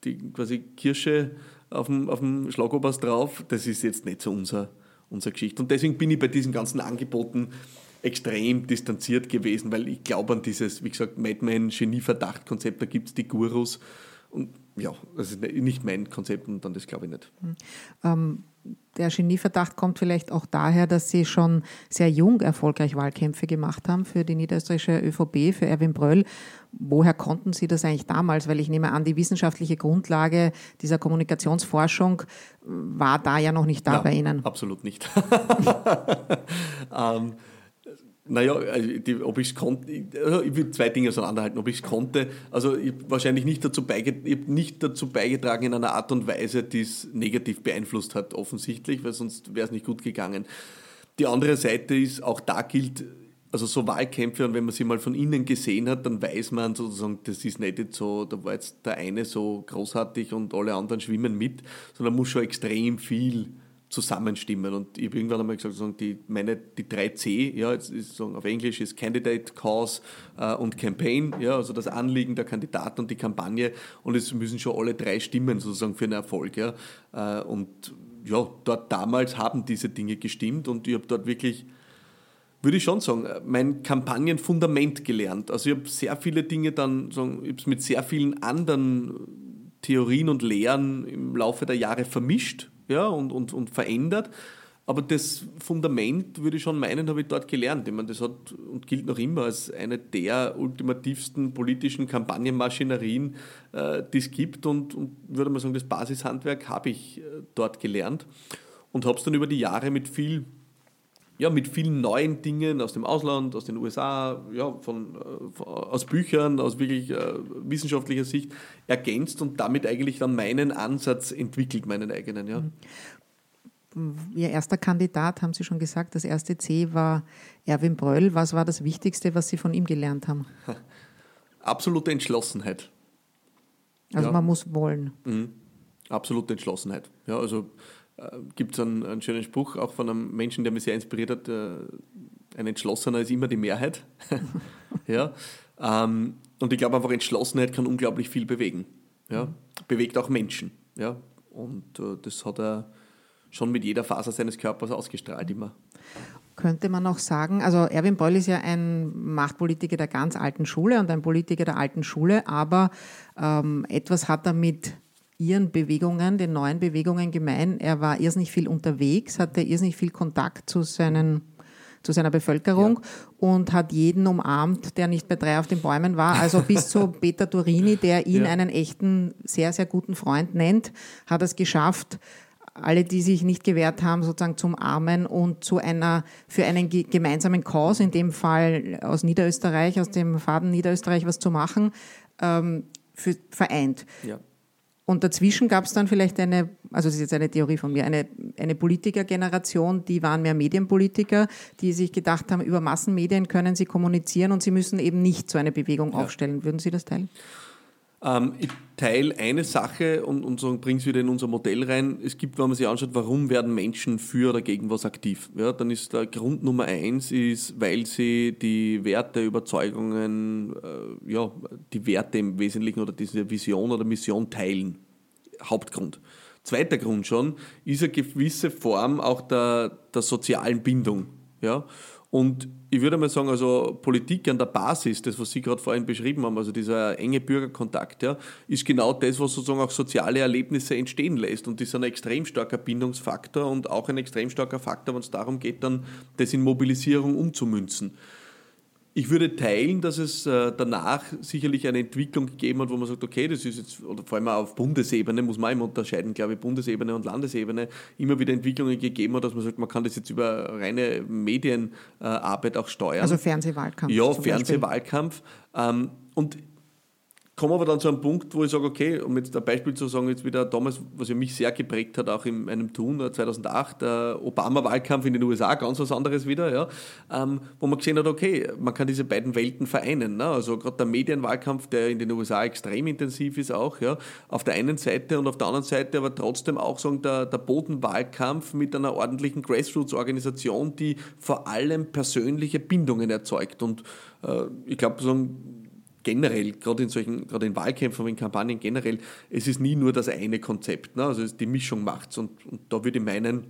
die quasi Kirsche auf dem, auf dem Schlagobers drauf, das ist jetzt nicht so unser, unsere Geschichte. Und deswegen bin ich bei diesen ganzen Angeboten extrem distanziert gewesen, weil ich glaube an dieses, wie gesagt, Madman-Genie-Verdacht-Konzept, da gibt es die Gurus. Und ja, das ist nicht mein Konzept und dann das glaube ich nicht. Hm. Ähm, der Genieverdacht kommt vielleicht auch daher, dass Sie schon sehr jung erfolgreich Wahlkämpfe gemacht haben für die niederösterreichische ÖVP, für Erwin Bröll. Woher konnten Sie das eigentlich damals? Weil ich nehme an, die wissenschaftliche Grundlage dieser Kommunikationsforschung war da ja noch nicht da Nein, bei Ihnen. Absolut nicht. (laughs) (laughs) ähm, naja, also die, ob ich es konnte, also ich will zwei Dinge auseinanderhalten. Ob ich es konnte, also ich wahrscheinlich nicht dazu, beiget, nicht dazu beigetragen in einer Art und Weise, die es negativ beeinflusst hat, offensichtlich, weil sonst wäre es nicht gut gegangen. Die andere Seite ist, auch da gilt, also so Wahlkämpfe, und wenn man sie mal von innen gesehen hat, dann weiß man sozusagen, das ist nicht so, da war jetzt der eine so großartig und alle anderen schwimmen mit, sondern muss schon extrem viel zusammenstimmen. Und ich habe irgendwann einmal gesagt, die, meine, die 3C, ja, jetzt ist, auf Englisch ist Candidate, Cause äh, und Campaign, ja, also das Anliegen der Kandidaten und die Kampagne. Und es müssen schon alle drei stimmen sozusagen für einen Erfolg. Ja. Äh, und ja, dort damals haben diese Dinge gestimmt und ich habe dort wirklich würde ich schon sagen, mein Kampagnenfundament gelernt. Also ich habe sehr viele Dinge dann, sagen, ich habe es mit sehr vielen anderen Theorien und Lehren im Laufe der Jahre vermischt ja, und, und, und verändert. Aber das Fundament, würde ich schon meinen, habe ich dort gelernt. Ich meine, das hat und gilt noch immer als eine der ultimativsten politischen Kampagnenmaschinerien, äh, die es gibt. Und, und würde mal sagen, das Basishandwerk habe ich äh, dort gelernt und habe es dann über die Jahre mit viel ja, mit vielen neuen Dingen aus dem Ausland, aus den USA, ja, von, äh, aus Büchern, aus wirklich äh, wissenschaftlicher Sicht ergänzt und damit eigentlich dann meinen Ansatz entwickelt, meinen eigenen. Ja. Mhm. Ihr erster Kandidat, haben Sie schon gesagt, das erste C war Erwin Bröll. Was war das Wichtigste, was Sie von ihm gelernt haben? (laughs) Absolute Entschlossenheit. Also ja. man muss wollen. Mhm. Absolute Entschlossenheit. Ja, also gibt es einen, einen, schönen Spruch auch von einem Menschen, der mich sehr inspiriert hat. Äh, ein Entschlossener ist immer die Mehrheit. (laughs) ja. Ähm, und ich glaube einfach, Entschlossenheit kann unglaublich viel bewegen. Ja. Bewegt auch Menschen. Ja. Und äh, das hat er schon mit jeder Faser seines Körpers ausgestrahlt immer. Könnte man auch sagen, also Erwin Beul ist ja ein Machtpolitiker der ganz alten Schule und ein Politiker der alten Schule, aber ähm, etwas hat er mit ihren Bewegungen, den neuen Bewegungen gemein. Er war irrsinnig viel unterwegs, hatte irrsinnig viel Kontakt zu seinen zu seiner Bevölkerung ja. und hat jeden umarmt, der nicht bei drei auf den Bäumen war. Also bis zu (laughs) Peter Turini, der ihn ja. einen echten, sehr, sehr guten Freund nennt, hat es geschafft, alle, die sich nicht gewehrt haben, sozusagen zum Armen und zu einer, für einen gemeinsamen Cause, in dem Fall aus Niederösterreich, aus dem Faden Niederösterreich was zu machen, ähm, für, vereint. Ja. Und dazwischen gab es dann vielleicht eine, also das ist jetzt eine Theorie von mir, eine, eine Politikergeneration, die waren mehr Medienpolitiker, die sich gedacht haben, über Massenmedien können sie kommunizieren und sie müssen eben nicht so eine Bewegung ja. aufstellen. Würden Sie das teilen? Ähm, ich teile eine Sache und, und so bringe es wieder in unser Modell rein. Es gibt, wenn man sich anschaut, warum werden Menschen für oder gegen was aktiv? Ja, dann ist der Grund Nummer eins, ist, weil sie die Werte, Überzeugungen, äh, ja, die Werte im Wesentlichen oder diese Vision oder Mission teilen. Hauptgrund. Zweiter Grund schon ist eine gewisse Form auch der, der sozialen Bindung. Ja? Und ich würde mal sagen, also Politik an der Basis, das, was Sie gerade vorhin beschrieben haben, also dieser enge Bürgerkontakt, ja, ist genau das, was sozusagen auch soziale Erlebnisse entstehen lässt. Und ist ein extrem starker Bindungsfaktor und auch ein extrem starker Faktor, wenn es darum geht, dann das in Mobilisierung umzumünzen. Ich würde teilen, dass es äh, danach sicherlich eine Entwicklung gegeben hat, wo man sagt, okay, das ist jetzt, oder vor allem auf Bundesebene, muss man immer unterscheiden, glaube ich, Bundesebene und Landesebene, immer wieder Entwicklungen gegeben hat, dass man sagt, man kann das jetzt über reine Medienarbeit auch steuern. Also Fernsehwahlkampf. Ja, Fernsehwahlkampf. Ähm, und komme aber dann zu einem Punkt, wo ich sage, okay, um jetzt ein Beispiel zu sagen, jetzt wieder damals, was ja mich sehr geprägt hat, auch in meinem Tun 2008, äh, der Obama-Wahlkampf in den USA, ganz was anderes wieder, ja, ähm, wo man gesehen hat, okay, man kann diese beiden Welten vereinen. Ne? Also gerade der Medienwahlkampf, der in den USA extrem intensiv ist auch, ja, auf der einen Seite und auf der anderen Seite aber trotzdem auch sagen, der, der Bodenwahlkampf mit einer ordentlichen Grassroots-Organisation, die vor allem persönliche Bindungen erzeugt. Und äh, ich glaube, so generell, gerade in solchen, gerade in Wahlkämpfen, in Kampagnen generell, es ist nie nur das eine Konzept. Ne? Also die Mischung macht's. Und, und da würde ich meinen,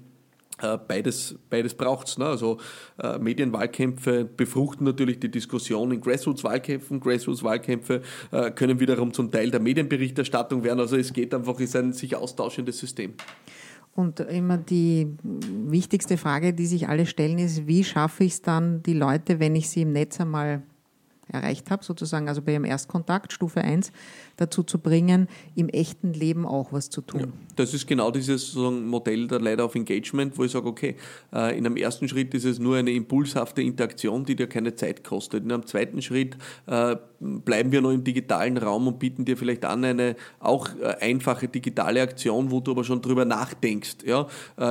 äh, beides, beides braucht es. Ne? Also äh, Medienwahlkämpfe befruchten natürlich die Diskussion in Grassroots-Wahlkämpfen. Grassroots-Wahlkämpfe äh, können wiederum zum Teil der Medienberichterstattung werden. Also es geht einfach, ist ein sich austauschendes System. Und immer die wichtigste Frage, die sich alle stellen, ist, wie schaffe ich es dann, die Leute, wenn ich sie im Netz einmal erreicht habe, sozusagen, also bei Ihrem Erstkontakt, Stufe 1, dazu zu bringen, im echten Leben auch was zu tun. Ja, das ist genau dieses Modell der Leiter of Engagement, wo ich sage, okay, äh, in einem ersten Schritt ist es nur eine impulshafte Interaktion, die dir keine Zeit kostet. In einem zweiten Schritt äh, bleiben wir noch im digitalen Raum und bieten dir vielleicht an eine auch äh, einfache digitale Aktion, wo du aber schon drüber nachdenkst. Ja?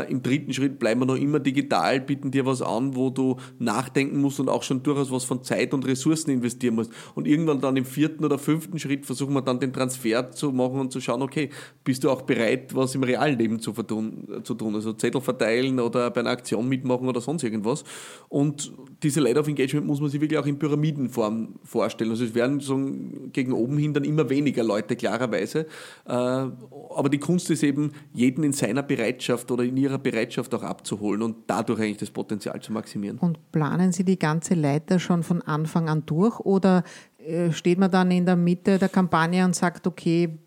Im dritten Schritt bleiben wir noch immer digital, bieten dir was an, wo du nachdenken musst und auch schon durchaus was von Zeit und Ressourcen investieren musst. Und irgendwann dann im vierten oder fünften Schritt versuchen wir dann den Transfer zu machen und zu schauen, okay, bist du auch bereit, was im realen Leben zu, vertun, zu tun, also Zettel verteilen oder bei einer Aktion mitmachen oder sonst irgendwas. Und diese Light of Engagement muss man sich wirklich auch in Pyramidenform vorstellen. Also es werden so gegen oben hin dann immer weniger Leute, klarerweise. Äh, aber die Kunst ist eben, jeden in seiner Bereitschaft oder in ihrer Bereitschaft auch abzuholen und dadurch eigentlich das Potenzial zu maximieren. Und planen Sie die ganze Leiter schon von Anfang an durch oder äh, steht man dann in der Mitte der Kampagne und sagt, okay,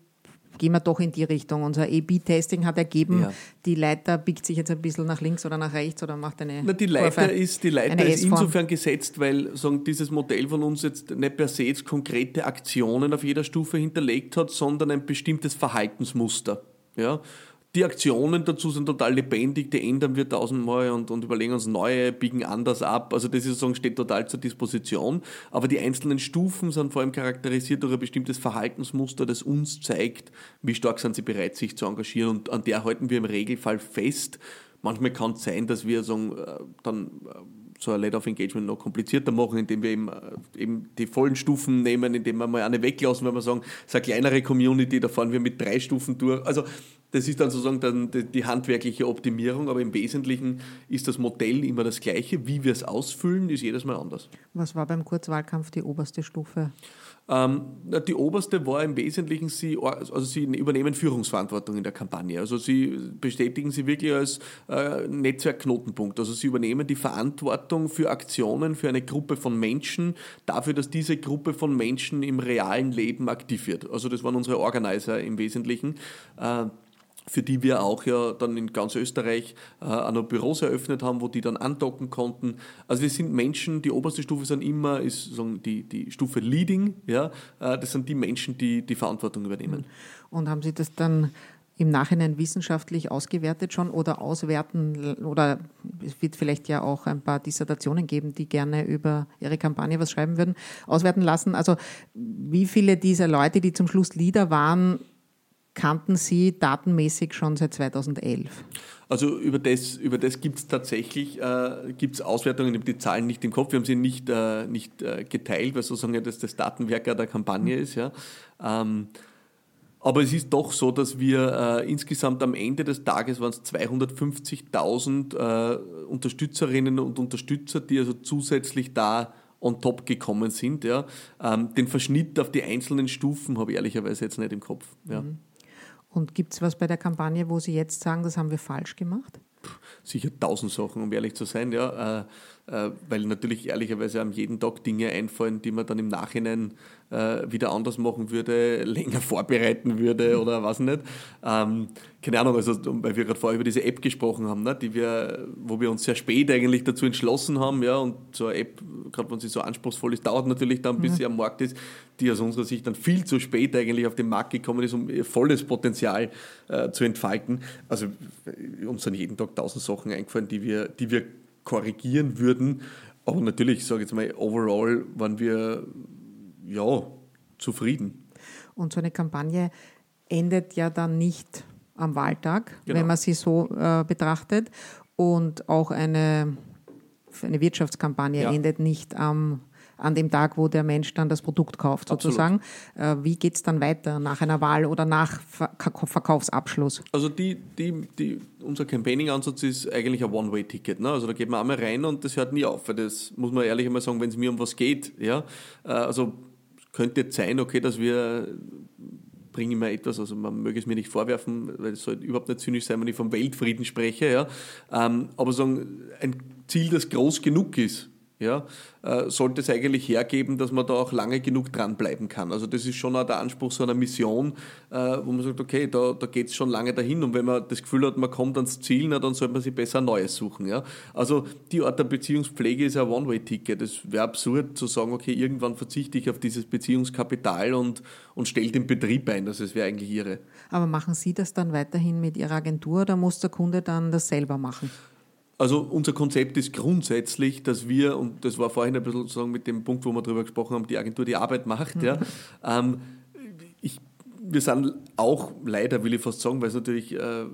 gehen wir doch in die Richtung. Unser A-B-Testing hat ergeben, ja. die Leiter biegt sich jetzt ein bisschen nach links oder nach rechts oder macht eine. Na, die Leiter Kurve, ist, die Leiter ist insofern gesetzt, weil sagen, dieses Modell von uns jetzt nicht per se jetzt konkrete Aktionen auf jeder Stufe hinterlegt hat, sondern ein bestimmtes Verhaltensmuster. Ja? Die Aktionen dazu sind total lebendig, die ändern wir tausendmal und, und überlegen uns neue, biegen anders ab. Also das ist sozusagen steht total zur Disposition. Aber die einzelnen Stufen sind vor allem charakterisiert durch ein bestimmtes Verhaltensmuster, das uns zeigt, wie stark sind sie bereit, sich zu engagieren. Und an der halten wir im Regelfall fest. Manchmal kann es sein, dass wir sagen, äh, dann äh, so ein Lead of Engagement noch komplizierter machen, indem wir eben, äh, eben die vollen Stufen nehmen, indem wir mal eine weglassen, wenn wir sagen, es ist eine kleinere Community, da fahren wir mit drei Stufen durch. Also das ist dann sozusagen dann die, die handwerkliche Optimierung, aber im Wesentlichen ist das Modell immer das gleiche. Wie wir es ausfüllen, ist jedes Mal anders. Was war beim Kurzwahlkampf die oberste Stufe? Ähm, die oberste war im Wesentlichen, sie, also sie übernehmen Führungsverantwortung in der Kampagne. Also sie bestätigen sie wirklich als äh, Netzwerkknotenpunkt. Also sie übernehmen die Verantwortung für Aktionen für eine Gruppe von Menschen, dafür, dass diese Gruppe von Menschen im realen Leben aktiv wird. Also das waren unsere Organizer im Wesentlichen. Für die wir auch ja dann in ganz Österreich äh, auch noch Büros eröffnet haben, wo die dann andocken konnten. Also wir sind Menschen, die oberste Stufe sind immer, ist sozusagen die, die Stufe Leading, ja, äh, das sind die Menschen, die die Verantwortung übernehmen. Und haben Sie das dann im Nachhinein wissenschaftlich ausgewertet schon oder auswerten oder es wird vielleicht ja auch ein paar Dissertationen geben, die gerne über ihre Kampagne was schreiben würden, auswerten lassen. Also wie viele dieser Leute, die zum Schluss Leader waren, kannten Sie datenmäßig schon seit 2011? Also über das, über das gibt es tatsächlich äh, gibt's Auswertungen, ich habe die Zahlen nicht im Kopf, wir haben sie nicht, äh, nicht äh, geteilt, weil sozusagen ja das, das Datenwerk der Kampagne ist. Ja. Ähm, aber es ist doch so, dass wir äh, insgesamt am Ende des Tages waren es 250.000 äh, Unterstützerinnen und Unterstützer, die also zusätzlich da on top gekommen sind. Ja. Ähm, den Verschnitt auf die einzelnen Stufen habe ich ehrlicherweise jetzt nicht im Kopf. Ja. Mhm. Und gibt es was bei der Kampagne, wo Sie jetzt sagen, das haben wir falsch gemacht? Sicher tausend Sachen, um ehrlich zu sein, ja. Äh, äh, weil natürlich ehrlicherweise am jeden Tag Dinge einfallen, die man dann im Nachhinein äh, wieder anders machen würde, länger vorbereiten würde oder was nicht. Ähm, keine Ahnung, also weil wir gerade vorher über diese App gesprochen haben, ne, die wir, wo wir uns sehr spät eigentlich dazu entschlossen haben, ja, und so eine App, gerade wenn sie so anspruchsvoll ist, dauert natürlich dann, bis mhm. sie am Markt ist, die aus unserer Sicht dann viel zu spät eigentlich auf den Markt gekommen ist, um ihr volles Potenzial äh, zu entfalten. Also uns sind jeden Tag tausend Sachen eingefallen, die wir, die wir korrigieren würden. Aber natürlich, ich sage jetzt mal, overall waren wir ja zufrieden. Und so eine Kampagne endet ja dann nicht am Wahltag, genau. wenn man sie so äh, betrachtet. Und auch eine, eine Wirtschaftskampagne ja. endet nicht am an dem Tag, wo der Mensch dann das Produkt kauft, sozusagen. Absolut. Äh, wie geht es dann weiter nach einer Wahl oder nach Verkaufsabschluss? Also die, die, die, unser Campaigning-Ansatz ist eigentlich ein One-Way-Ticket. Ne? Also da geht man einmal rein und das hört nie auf, weil das muss man ehrlich einmal sagen, wenn es mir um was geht. Ja? Äh, also könnte jetzt sein, okay, dass wir bringe ich mir etwas, also man möge es mir nicht vorwerfen, weil es soll überhaupt nicht zynisch sein, wenn ich vom Weltfrieden spreche, ja. Ähm, aber sagen, ein Ziel, das groß genug ist, ja, äh, sollte es eigentlich hergeben, dass man da auch lange genug dranbleiben kann. Also das ist schon auch der Anspruch so einer Mission, äh, wo man sagt, okay, da, da geht es schon lange dahin und wenn man das Gefühl hat, man kommt ans Ziel, na, dann sollte man sich besser ein Neues suchen. Ja? Also die Art der Beziehungspflege ist ein One-Way-Ticket. Es wäre absurd zu sagen, okay, irgendwann verzichte ich auf dieses Beziehungskapital und, und stelle den Betrieb ein. Das wäre eigentlich ihre. Aber machen Sie das dann weiterhin mit Ihrer Agentur oder muss der Kunde dann das selber machen? Also unser Konzept ist grundsätzlich, dass wir, und das war vorhin ein bisschen sozusagen mit dem Punkt, wo wir darüber gesprochen haben, die Agentur die Arbeit macht. Ja, ähm, ich, wir sind auch leider, will ich fast sagen, weil es natürlich äh,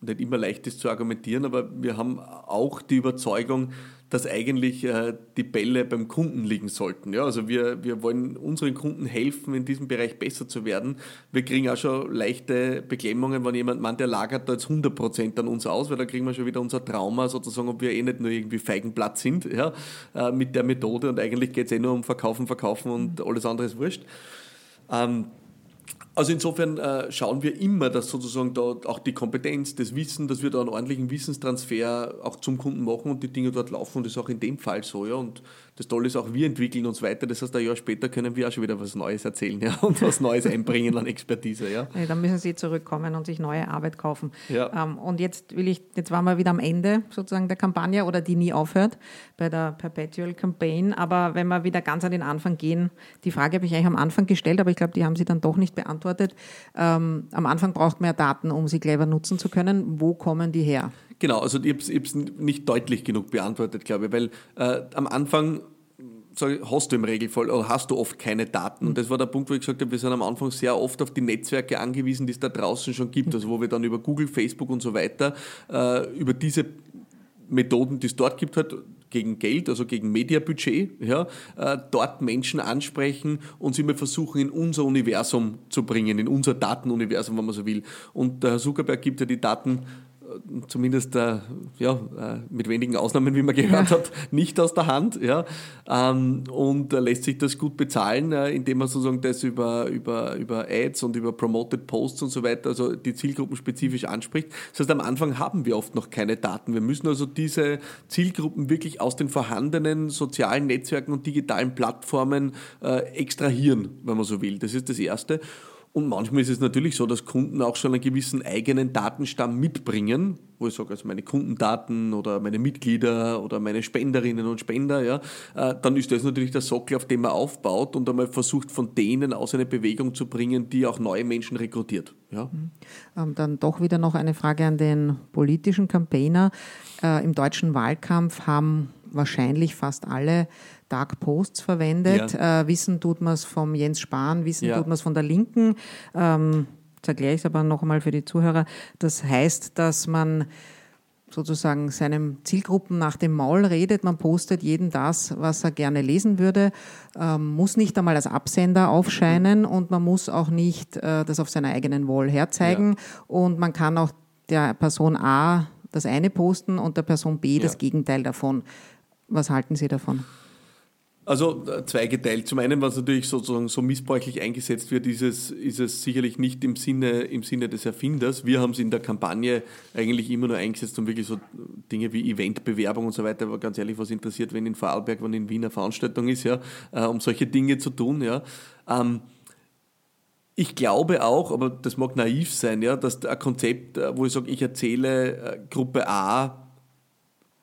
nicht immer leicht ist zu argumentieren, aber wir haben auch die Überzeugung, dass eigentlich äh, die Bälle beim Kunden liegen sollten. Ja, also wir, wir wollen unseren Kunden helfen, in diesem Bereich besser zu werden. Wir kriegen auch schon leichte Beklemmungen, wenn jemand meint, der lagert da jetzt 100% an uns aus, weil da kriegen wir schon wieder unser Trauma, sozusagen, ob wir eh nicht nur irgendwie Feigenblatt sind ja, äh, mit der Methode und eigentlich geht es eh nur um Verkaufen, Verkaufen und alles andere ist wurscht. Ähm, also insofern äh, schauen wir immer, dass sozusagen da auch die Kompetenz, das Wissen, dass wir da einen ordentlichen Wissenstransfer auch zum Kunden machen und die Dinge dort laufen. Und das ist auch in dem Fall so. Ja. Und das Tolle ist auch, wir entwickeln uns weiter. Das heißt, ein Jahr später können wir auch schon wieder was Neues erzählen ja, und was Neues (laughs) einbringen an Expertise. Ja. ja dann müssen Sie zurückkommen und sich neue Arbeit kaufen. Ja. Ähm, und jetzt will ich, jetzt waren wir wieder am Ende sozusagen der Kampagne oder die nie aufhört bei der Perpetual Campaign. Aber wenn wir wieder ganz an den Anfang gehen, die Frage habe ich eigentlich am Anfang gestellt, aber ich glaube, die haben Sie dann doch nicht beantwortet. Ähm, am Anfang braucht man ja Daten, um sie clever nutzen zu können. Wo kommen die her? Genau, also ich habe es nicht deutlich genug beantwortet, glaube ich, weil äh, am Anfang hast du im Regelfall oder hast du oft keine Daten. Und das war der Punkt, wo ich gesagt habe, wir sind am Anfang sehr oft auf die Netzwerke angewiesen, die es da draußen schon gibt. Also wo wir dann über Google, Facebook und so weiter, äh, über diese Methoden, die es dort gibt, halt gegen Geld, also gegen Mediabudget, ja, äh, dort Menschen ansprechen und sie mal versuchen, in unser Universum zu bringen, in unser Datenuniversum, wenn man so will. Und der Herr Zuckerberg gibt ja die Daten zumindest äh, ja, äh, mit wenigen Ausnahmen, wie man gehört ja. hat, nicht aus der Hand. Ja, ähm, und äh, lässt sich das gut bezahlen, äh, indem man sozusagen das über, über, über Ads und über Promoted Posts und so weiter, also die Zielgruppen spezifisch anspricht. Das heißt, am Anfang haben wir oft noch keine Daten. Wir müssen also diese Zielgruppen wirklich aus den vorhandenen sozialen Netzwerken und digitalen Plattformen äh, extrahieren, wenn man so will. Das ist das Erste. Und manchmal ist es natürlich so, dass Kunden auch schon einen gewissen eigenen Datenstamm mitbringen, wo ich sage, also meine Kundendaten oder meine Mitglieder oder meine Spenderinnen und Spender, ja, äh, dann ist das natürlich der Sockel, auf dem man aufbaut und einmal versucht, von denen aus eine Bewegung zu bringen, die auch neue Menschen rekrutiert. Ja. Mhm. Ähm, dann doch wieder noch eine Frage an den politischen Campaigner. Äh, Im deutschen Wahlkampf haben wahrscheinlich fast alle Dark Posts verwendet. Ja. Äh, wissen tut man es vom Jens Spahn, wissen ja. tut man es von der Linken. Ähm, jetzt erkläre ich es aber noch einmal für die Zuhörer. Das heißt, dass man sozusagen seinem Zielgruppen nach dem Maul redet. Man postet jeden das, was er gerne lesen würde, ähm, muss nicht einmal als Absender aufscheinen und man muss auch nicht äh, das auf seiner eigenen Wall herzeigen ja. und man kann auch der Person A das eine posten und der Person B ja. das Gegenteil davon. Was halten Sie davon? Also äh, zweigeteilt. Zum einen, was natürlich sozusagen so missbräuchlich eingesetzt wird, ist es, ist es sicherlich nicht im Sinne, im Sinne des Erfinders. Wir haben es in der Kampagne eigentlich immer nur eingesetzt, um wirklich so Dinge wie Eventbewerbung und so weiter, aber ganz ehrlich, was interessiert, wenn in Vorarlberg, wenn in Wiener Veranstaltung ist, ja, äh, um solche Dinge zu tun, ja. Ähm, ich glaube auch, aber das mag naiv sein, ja, dass ein Konzept, äh, wo ich sage, ich erzähle Gruppe A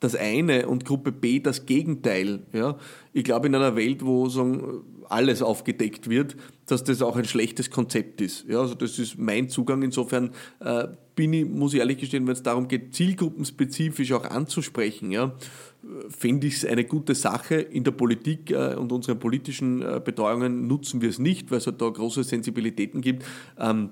das eine und Gruppe B das Gegenteil. Ja? Ich glaube, in einer Welt, wo sagen, alles aufgedeckt wird, dass das auch ein schlechtes Konzept ist. Ja, also das ist mein Zugang. Insofern äh, bin ich, muss ich ehrlich gestehen, wenn es darum geht, zielgruppenspezifisch auch anzusprechen, ja, finde ich es eine gute Sache. In der Politik äh, und unseren politischen äh, Betreuungen nutzen wir es nicht, weil es halt da große Sensibilitäten gibt. Ähm,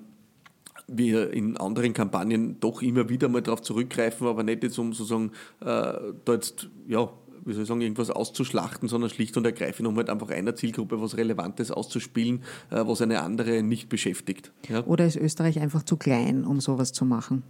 wir in anderen Kampagnen doch immer wieder mal darauf zurückgreifen, aber nicht jetzt um sozusagen äh, da jetzt, ja, wie soll ich sagen, irgendwas auszuschlachten, sondern schlicht und ergreifend, um halt einfach einer Zielgruppe was Relevantes auszuspielen, äh, was eine andere nicht beschäftigt. Ja? Oder ist Österreich einfach zu klein, um sowas zu machen?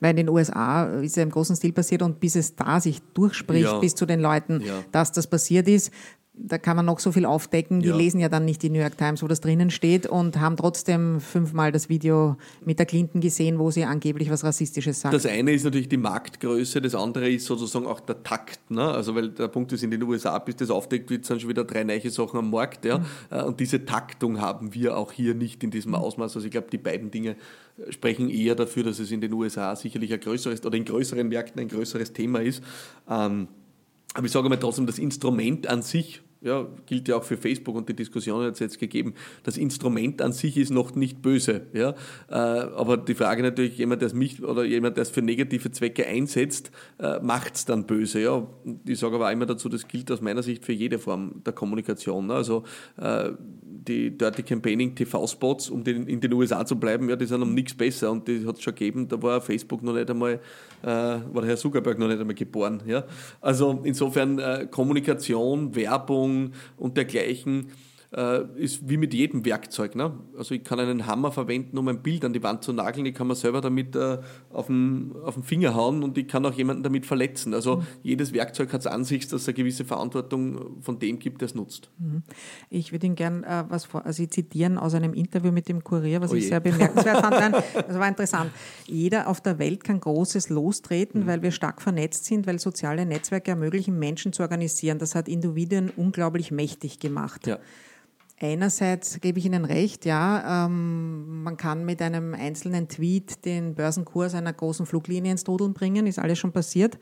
Weil in den USA ist ja im großen Stil passiert und bis es da sich durchspricht, ja. bis zu den Leuten, ja. dass das passiert ist, da kann man noch so viel aufdecken. Die ja. lesen ja dann nicht die New York Times, wo das drinnen steht und haben trotzdem fünfmal das Video mit der Clinton gesehen, wo sie angeblich was Rassistisches sagt. Das eine ist natürlich die Marktgröße, das andere ist sozusagen auch der Takt. Ne? Also weil der Punkt ist, in den USA, bis das aufdeckt wird, sind schon wieder drei neue Sachen am Markt. Ja? Mhm. Und diese Taktung haben wir auch hier nicht in diesem Ausmaß. Also ich glaube, die beiden Dinge sprechen eher dafür, dass es in den USA sicherlich ein größeres oder in größeren Märkten ein größeres Thema ist. Ähm, aber ich sage mal trotzdem, das Instrument an sich, ja, gilt ja auch für Facebook und die Diskussion hat es jetzt gegeben, das Instrument an sich ist noch nicht böse. Ja? Äh, aber die Frage natürlich, jemand, der es mich oder jemand, der es für negative Zwecke einsetzt, äh, macht es dann böse. Ja? Ich sage aber auch immer dazu, das gilt aus meiner Sicht für jede Form der Kommunikation. Ne? Also äh, die Dirty Campaigning TV-Spots, um in den USA zu bleiben, ja, die sind um nichts besser und die hat es schon gegeben, da war Facebook noch nicht einmal, war der Herr Zuckerberg noch nicht einmal geboren. Ja? Also insofern Kommunikation, Werbung und dergleichen äh, ist wie mit jedem Werkzeug. Ne? Also ich kann einen Hammer verwenden, um ein Bild an die Wand zu nageln, ich kann mir selber damit äh, auf, den, auf den Finger hauen und ich kann auch jemanden damit verletzen. Also mhm. jedes Werkzeug hat es an sich, dass es eine gewisse Verantwortung von dem gibt, der es nutzt. Mhm. Ich würde Ihnen gerne äh, was vor, also zitieren aus einem Interview mit dem Kurier, was oh ich sehr bemerkenswert fand. Nein, (laughs) das war interessant. Jeder auf der Welt kann Großes lostreten, mhm. weil wir stark vernetzt sind, weil soziale Netzwerke ermöglichen, Menschen zu organisieren. Das hat Individuen unglaublich mächtig gemacht. Ja. Einerseits gebe ich Ihnen recht, ja, ähm, man kann mit einem einzelnen Tweet den Börsenkurs einer großen Fluglinie ins Trudeln bringen, ist alles schon passiert.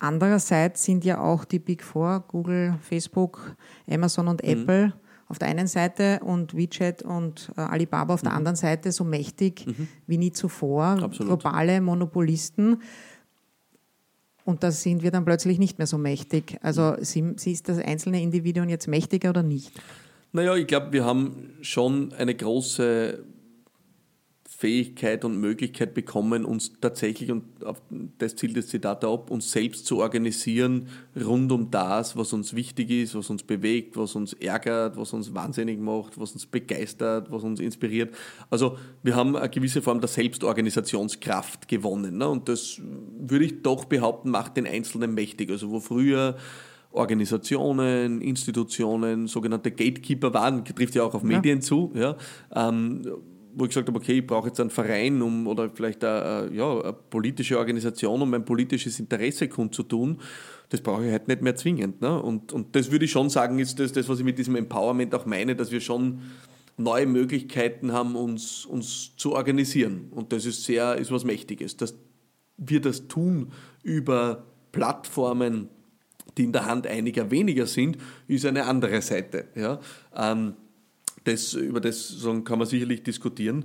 Andererseits sind ja auch die Big Four, Google, Facebook, Amazon und mhm. Apple auf der einen Seite und WeChat und äh, Alibaba auf mhm. der anderen Seite so mächtig mhm. wie nie zuvor, Absolut. globale Monopolisten. Und da sind wir dann plötzlich nicht mehr so mächtig. Also mhm. ist das einzelne Individuum jetzt mächtiger oder nicht? Naja, ich glaube, wir haben schon eine große Fähigkeit und Möglichkeit bekommen, uns tatsächlich, und das zielt das Zitat ab, uns selbst zu organisieren rund um das, was uns wichtig ist, was uns bewegt, was uns ärgert, was uns wahnsinnig macht, was uns begeistert, was uns inspiriert. Also wir haben eine gewisse Form der Selbstorganisationskraft gewonnen. Ne? Und das würde ich doch behaupten, macht den Einzelnen mächtig. Also wo früher Organisationen, Institutionen, sogenannte Gatekeeper waren, trifft ja auch auf Medien ja. zu, ja, ähm, wo ich gesagt habe, okay, ich brauche jetzt einen Verein um, oder vielleicht eine, ja, eine politische Organisation, um mein politisches Interesse kundzutun. Das brauche ich halt nicht mehr zwingend. Ne? Und, und das würde ich schon sagen, ist das, das, was ich mit diesem Empowerment auch meine, dass wir schon neue Möglichkeiten haben, uns, uns zu organisieren. Und das ist sehr, ist was Mächtiges. Dass wir das tun über Plattformen, die in der Hand einiger weniger sind, ist eine andere Seite. Ja? Ähm, das, über das kann man sicherlich diskutieren.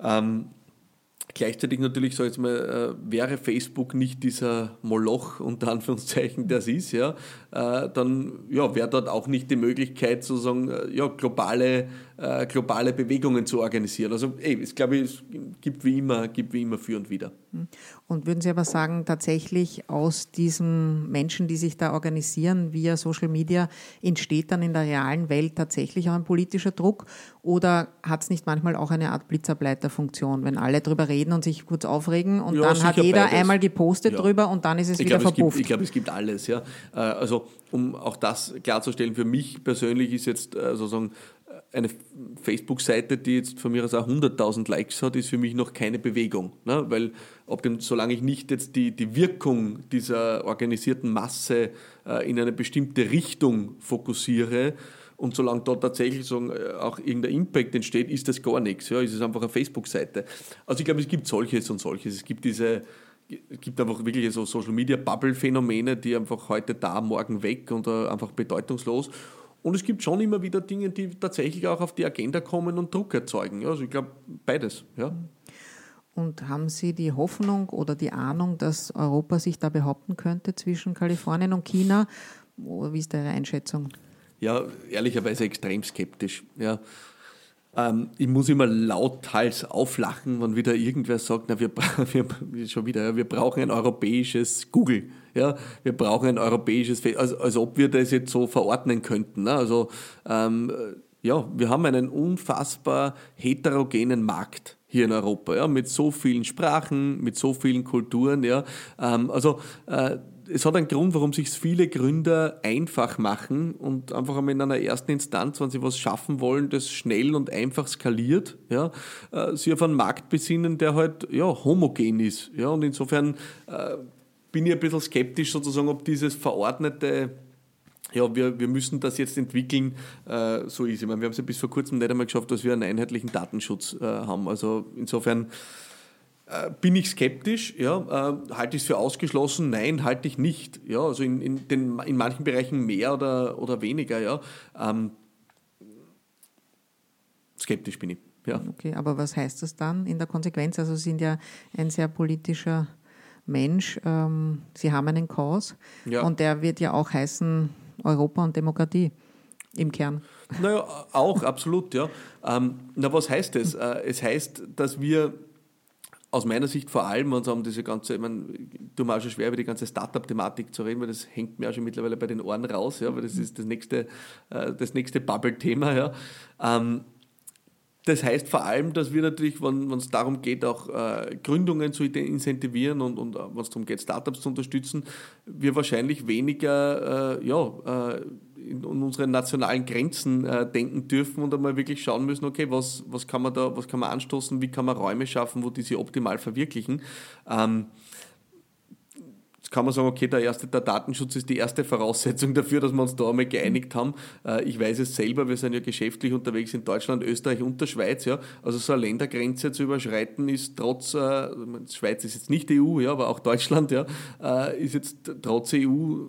Ähm, Gleichzeitig natürlich, so jetzt mal, äh, wäre Facebook nicht dieser Moloch, unter Anführungszeichen, der es ist, ja, äh, dann ja, wäre dort auch nicht die Möglichkeit, sozusagen, äh, ja, globale, äh, globale Bewegungen zu organisieren. Also, ey, ich glaube, es gibt wie immer, gibt wie immer für und wieder. Hm. Und würden Sie aber sagen, tatsächlich aus diesen Menschen, die sich da organisieren via Social Media, entsteht dann in der realen Welt tatsächlich auch ein politischer Druck? Oder hat es nicht manchmal auch eine Art Blitzableiterfunktion, wenn alle drüber reden und sich kurz aufregen und ja, dann hat jeder beides. einmal gepostet ja. drüber und dann ist es ich wieder glaub, verpufft? Es gibt, ich glaube, es gibt alles. Ja. Äh, also um auch das klarzustellen, für mich persönlich ist jetzt äh, sozusagen eine Facebook-Seite, die jetzt von mir aus auch 100.000 Likes hat, ist für mich noch keine Bewegung. Ne? Weil ob dem, solange ich nicht jetzt die, die Wirkung dieser organisierten Masse äh, in eine bestimmte Richtung fokussiere und solange dort tatsächlich so, äh, auch irgendein Impact entsteht, ist das gar nichts. Ja? Ist es einfach eine Facebook-Seite. Also ich glaube, es gibt solches und solches. Es gibt diese es gibt einfach wirklich so Social Media Bubble Phänomene, die einfach heute da, morgen weg und uh, einfach bedeutungslos. Und es gibt schon immer wieder Dinge, die tatsächlich auch auf die Agenda kommen und Druck erzeugen. Also ich glaube, beides. Ja. Und haben Sie die Hoffnung oder die Ahnung, dass Europa sich da behaupten könnte zwischen Kalifornien und China? Oder wie ist Ihre Einschätzung? Ja, ehrlicherweise extrem skeptisch. Ja. Ähm, ich muss immer lauthals auflachen, wenn wieder irgendwer sagt, na, wir, (laughs) wir, schon wieder, wir brauchen ein europäisches Google. Ja, wir brauchen ein europäisches, als, als ob wir das jetzt so verordnen könnten. Ne? Also, ähm, ja, wir haben einen unfassbar heterogenen Markt hier in Europa, ja, mit so vielen Sprachen, mit so vielen Kulturen, ja. Ähm, also, äh, es hat einen Grund, warum sich viele Gründer einfach machen und einfach einmal in einer ersten Instanz, wenn sie was schaffen wollen, das schnell und einfach skaliert, ja, äh, sie auf einen Markt besinnen, der halt ja, homogen ist. Ja, und insofern äh, bin ich ein bisschen skeptisch sozusagen, ob dieses verordnete ja, wir, wir müssen das jetzt entwickeln, äh, so ist. Ich meine, wir haben es ja bis vor kurzem nicht einmal geschafft, dass wir einen einheitlichen Datenschutz äh, haben. Also insofern äh, bin ich skeptisch, ja, äh, halte ich es für ausgeschlossen? Nein, halte ich nicht. Ja, also in, in, den, in manchen Bereichen mehr oder, oder weniger, ja. Ähm, skeptisch bin ich. Ja. Okay, aber was heißt das dann in der Konsequenz? Also sind ja ein sehr politischer Mensch, ähm, Sie haben einen Kurs ja. und der wird ja auch heißen Europa und Demokratie im Kern. Naja, auch, absolut, ja. Ähm, na, was heißt das? Äh, es heißt, dass wir aus meiner Sicht vor allem, wenn es um diese ganze, ich meine, tut mir auch schon schwer, über die ganze Startup-Thematik zu reden, weil das hängt mir auch schon mittlerweile bei den Ohren raus, ja, weil das ist das nächste, äh, das nächste Bubble-Thema, ja. Ähm, das heißt vor allem, dass wir natürlich, wenn es darum geht, auch äh, Gründungen zu incentivieren und, und äh, wenn es darum geht, Startups zu unterstützen, wir wahrscheinlich weniger äh, ja, äh, in, in unsere nationalen Grenzen äh, denken dürfen und einmal wirklich schauen müssen, okay, was, was kann man da, was kann man anstoßen, wie kann man Räume schaffen, wo die sich optimal verwirklichen. Ähm, kann man sagen, okay, der, erste, der Datenschutz ist die erste Voraussetzung dafür, dass wir uns da einmal geeinigt haben. Äh, ich weiß es selber, wir sind ja geschäftlich unterwegs in Deutschland, Österreich und der Schweiz. Ja. Also so eine Ländergrenze zu überschreiten ist trotz, äh, Schweiz ist jetzt nicht EU, ja, aber auch Deutschland ja, äh, ist jetzt trotz EU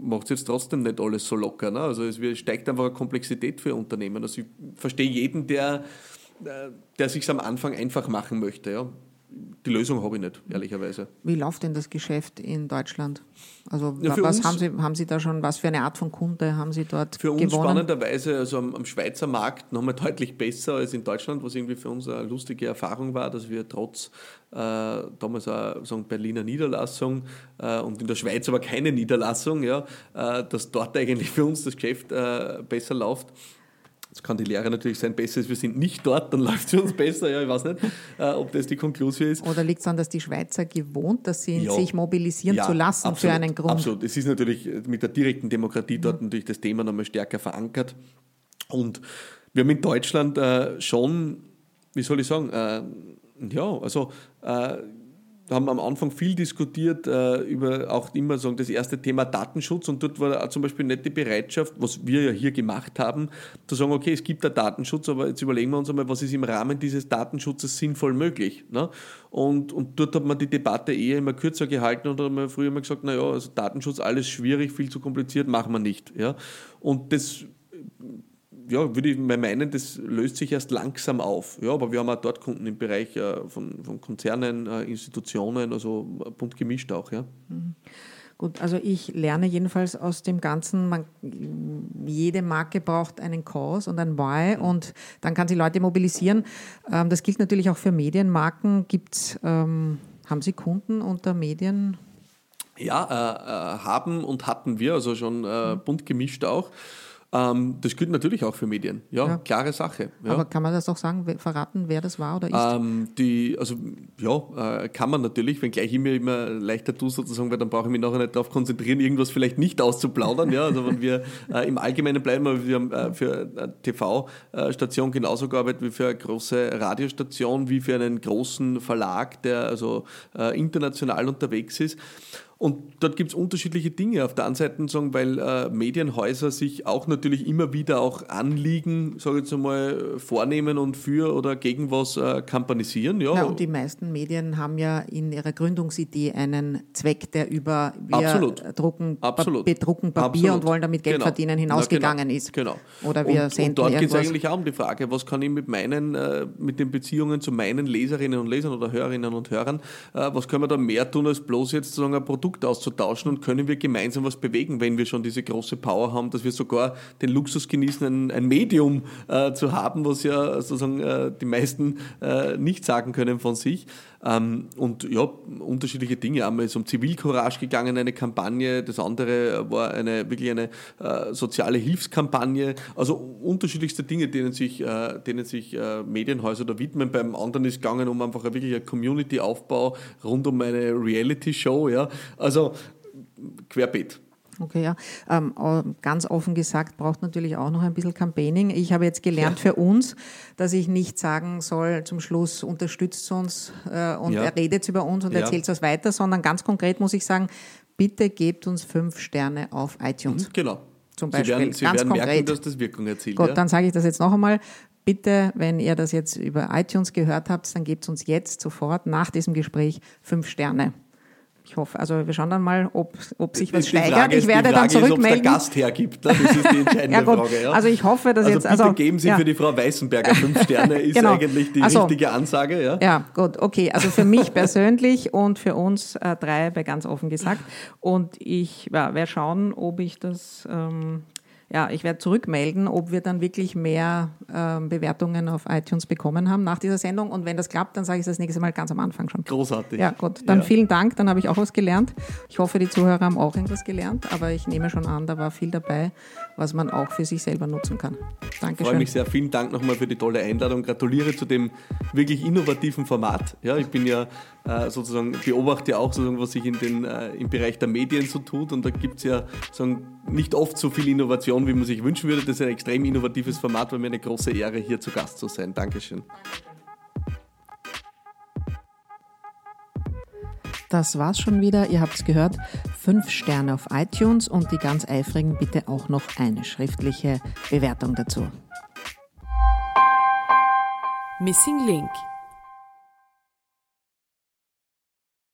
macht es jetzt trotzdem nicht alles so locker. Ne? Also es steigt einfach eine Komplexität für Unternehmen. Also ich verstehe jeden, der, der sich am Anfang einfach machen möchte. Ja die Lösung habe ich nicht, ehrlicherweise. Wie läuft denn das Geschäft in Deutschland? Also ja, was haben Sie, haben Sie da schon, was für eine Art von Kunde haben Sie dort Für uns gewonnen? spannenderweise, also am, am Schweizer Markt nochmal (laughs) deutlich besser als in Deutschland, was irgendwie für uns eine lustige Erfahrung war, dass wir trotz äh, damals eine sagen, Berliner Niederlassung äh, und in der Schweiz aber keine Niederlassung, ja, äh, dass dort eigentlich für uns das Geschäft äh, besser läuft. Jetzt kann die Lehre natürlich sein, besser ist, wir sind nicht dort, dann (laughs) läuft es für uns besser. Ja, ich weiß nicht, äh, ob das die Konklusion ist. Oder liegt es daran, dass die Schweizer gewohnt das sind, ja. sich mobilisieren ja, zu lassen absolut, für einen Grund? Absolut. Es ist natürlich mit der direkten Demokratie dort mhm. natürlich das Thema nochmal stärker verankert. Und wir haben in Deutschland äh, schon, wie soll ich sagen, äh, ja, also äh, haben am Anfang viel diskutiert äh, über auch immer so das erste Thema Datenschutz und dort war zum Beispiel nicht die Bereitschaft, was wir ja hier gemacht haben, zu sagen, okay, es gibt da Datenschutz, aber jetzt überlegen wir uns einmal, was ist im Rahmen dieses Datenschutzes sinnvoll möglich. Ne? Und, und dort hat man die Debatte eher immer kürzer gehalten und hat man früher immer gesagt, naja, also Datenschutz, alles schwierig, viel zu kompliziert, machen wir nicht. Ja? Und das ja, würde ich mal meinen, das löst sich erst langsam auf. Ja, aber wir haben auch dort Kunden im Bereich äh, von, von Konzernen, äh, Institutionen, also bunt gemischt auch. Ja. Mhm. Gut, also ich lerne jedenfalls aus dem Ganzen, man, jede Marke braucht einen Cause und ein Why mhm. und dann kann sie Leute mobilisieren. Ähm, das gilt natürlich auch für Medienmarken. Gibt's, ähm, haben Sie Kunden unter Medien? Ja, äh, äh haben und hatten wir, also schon äh, mhm. bunt gemischt auch. Ähm, das gilt natürlich auch für Medien. Ja, ja. klare Sache. Ja. Aber kann man das auch sagen, verraten, wer das war oder ist? Ähm, die, also ja, äh, kann man natürlich, wenngleich ich mir immer leichter tue sozusagen, weil dann brauche ich mich nachher nicht darauf konzentrieren, irgendwas vielleicht nicht auszuplaudern. ja, also wenn wir (laughs) äh, im Allgemeinen bleiben, wir haben äh, für eine TV-Station genauso gearbeitet wie für eine große Radiostation, wie für einen großen Verlag, der also äh, international unterwegs ist. Und dort gibt es unterschiedliche Dinge. Auf der einen Seite sagen, weil äh, Medienhäuser sich auch natürlich immer wieder auch Anliegen, sage ich jetzt einmal, vornehmen und für oder gegen was äh, kampanisieren. Ja. ja, und die meisten Medien haben ja in ihrer Gründungsidee einen Zweck, der über wir Absolut. drucken, Absolut. bedrucken Papier Absolut. und wollen damit Geld genau. verdienen hinausgegangen genau. ist. Genau. Oder wir und, senden und dort geht es eigentlich auch um die Frage, was kann ich mit meinen, äh, mit den Beziehungen zu meinen Leserinnen und Lesern oder Hörerinnen und Hörern, äh, was können wir da mehr tun, als bloß jetzt sozusagen ein Produkt Produkt auszutauschen und können wir gemeinsam was bewegen, wenn wir schon diese große Power haben, dass wir sogar den Luxus genießen, ein, ein Medium äh, zu haben, was ja sozusagen äh, die meisten äh, nicht sagen können von sich. Ähm, und ja, unterschiedliche Dinge. Einmal ist um Zivilcourage gegangen, eine Kampagne. Das andere war eine wirklich eine äh, soziale Hilfskampagne. Also unterschiedlichste Dinge, denen sich, äh, denen sich äh, Medienhäuser da widmen. Beim anderen ist gegangen um einfach wirklich ein Community-Aufbau rund um eine Reality-Show. Ja. Also querbeet. Okay, ja. Ähm, ganz offen gesagt, braucht natürlich auch noch ein bisschen Campaigning. Ich habe jetzt gelernt ja. für uns, dass ich nicht sagen soll, zum Schluss unterstützt uns äh, und ja. er redet über uns und ja. erzählt was weiter, sondern ganz konkret muss ich sagen, bitte gebt uns fünf Sterne auf iTunes. Mhm, genau. Zum Beispiel. Sie werden, Sie ganz werden konkret. merken, dass das Wirkung erzielt. Gut, dann sage ich das jetzt noch einmal. Bitte, wenn ihr das jetzt über iTunes gehört habt, dann gebt uns jetzt sofort nach diesem Gespräch fünf Sterne. Ich hoffe, also wir schauen dann mal, ob, ob sich was steigert. Frage ich werde dann zurückmelden. Ist, der Gast hergibt. Das ist die (laughs) entscheidende ja, Frage. Ja. Also ich hoffe, dass also jetzt. Bitte also geben Sie ja. für die Frau Weißenberger fünf (laughs) Sterne, ist genau. eigentlich die also, richtige Ansage. Ja? ja, gut, okay. Also für mich (laughs) persönlich und für uns äh, drei, bei ganz offen gesagt. Und ich ja, werde schauen, ob ich das ähm, ja, ich werde zurückmelden, ob wir dann wirklich mehr äh, Bewertungen auf iTunes bekommen haben nach dieser Sendung. Und wenn das klappt, dann sage ich das nächste Mal ganz am Anfang schon. Großartig. Ja, gut. Dann ja. vielen Dank, dann habe ich auch was gelernt. Ich hoffe, die Zuhörer haben auch irgendwas gelernt, aber ich nehme schon an, da war viel dabei, was man auch für sich selber nutzen kann. Dankeschön. Ich freue mich sehr. Vielen Dank nochmal für die tolle Einladung. Gratuliere zu dem wirklich innovativen Format. Ja, ich bin ja äh, sozusagen, beobachte ja auch sozusagen, was sich in den, äh, im Bereich der Medien so tut. Und da gibt es ja sozusagen nicht oft so viel Innovation, wie man sich wünschen würde. Das ist ein extrem innovatives Format, war mir eine große Ehre, hier zu Gast zu sein. Dankeschön. Das war's schon wieder. Ihr habt es gehört. Fünf Sterne auf iTunes und die ganz eifrigen bitte auch noch eine schriftliche Bewertung dazu. Missing Link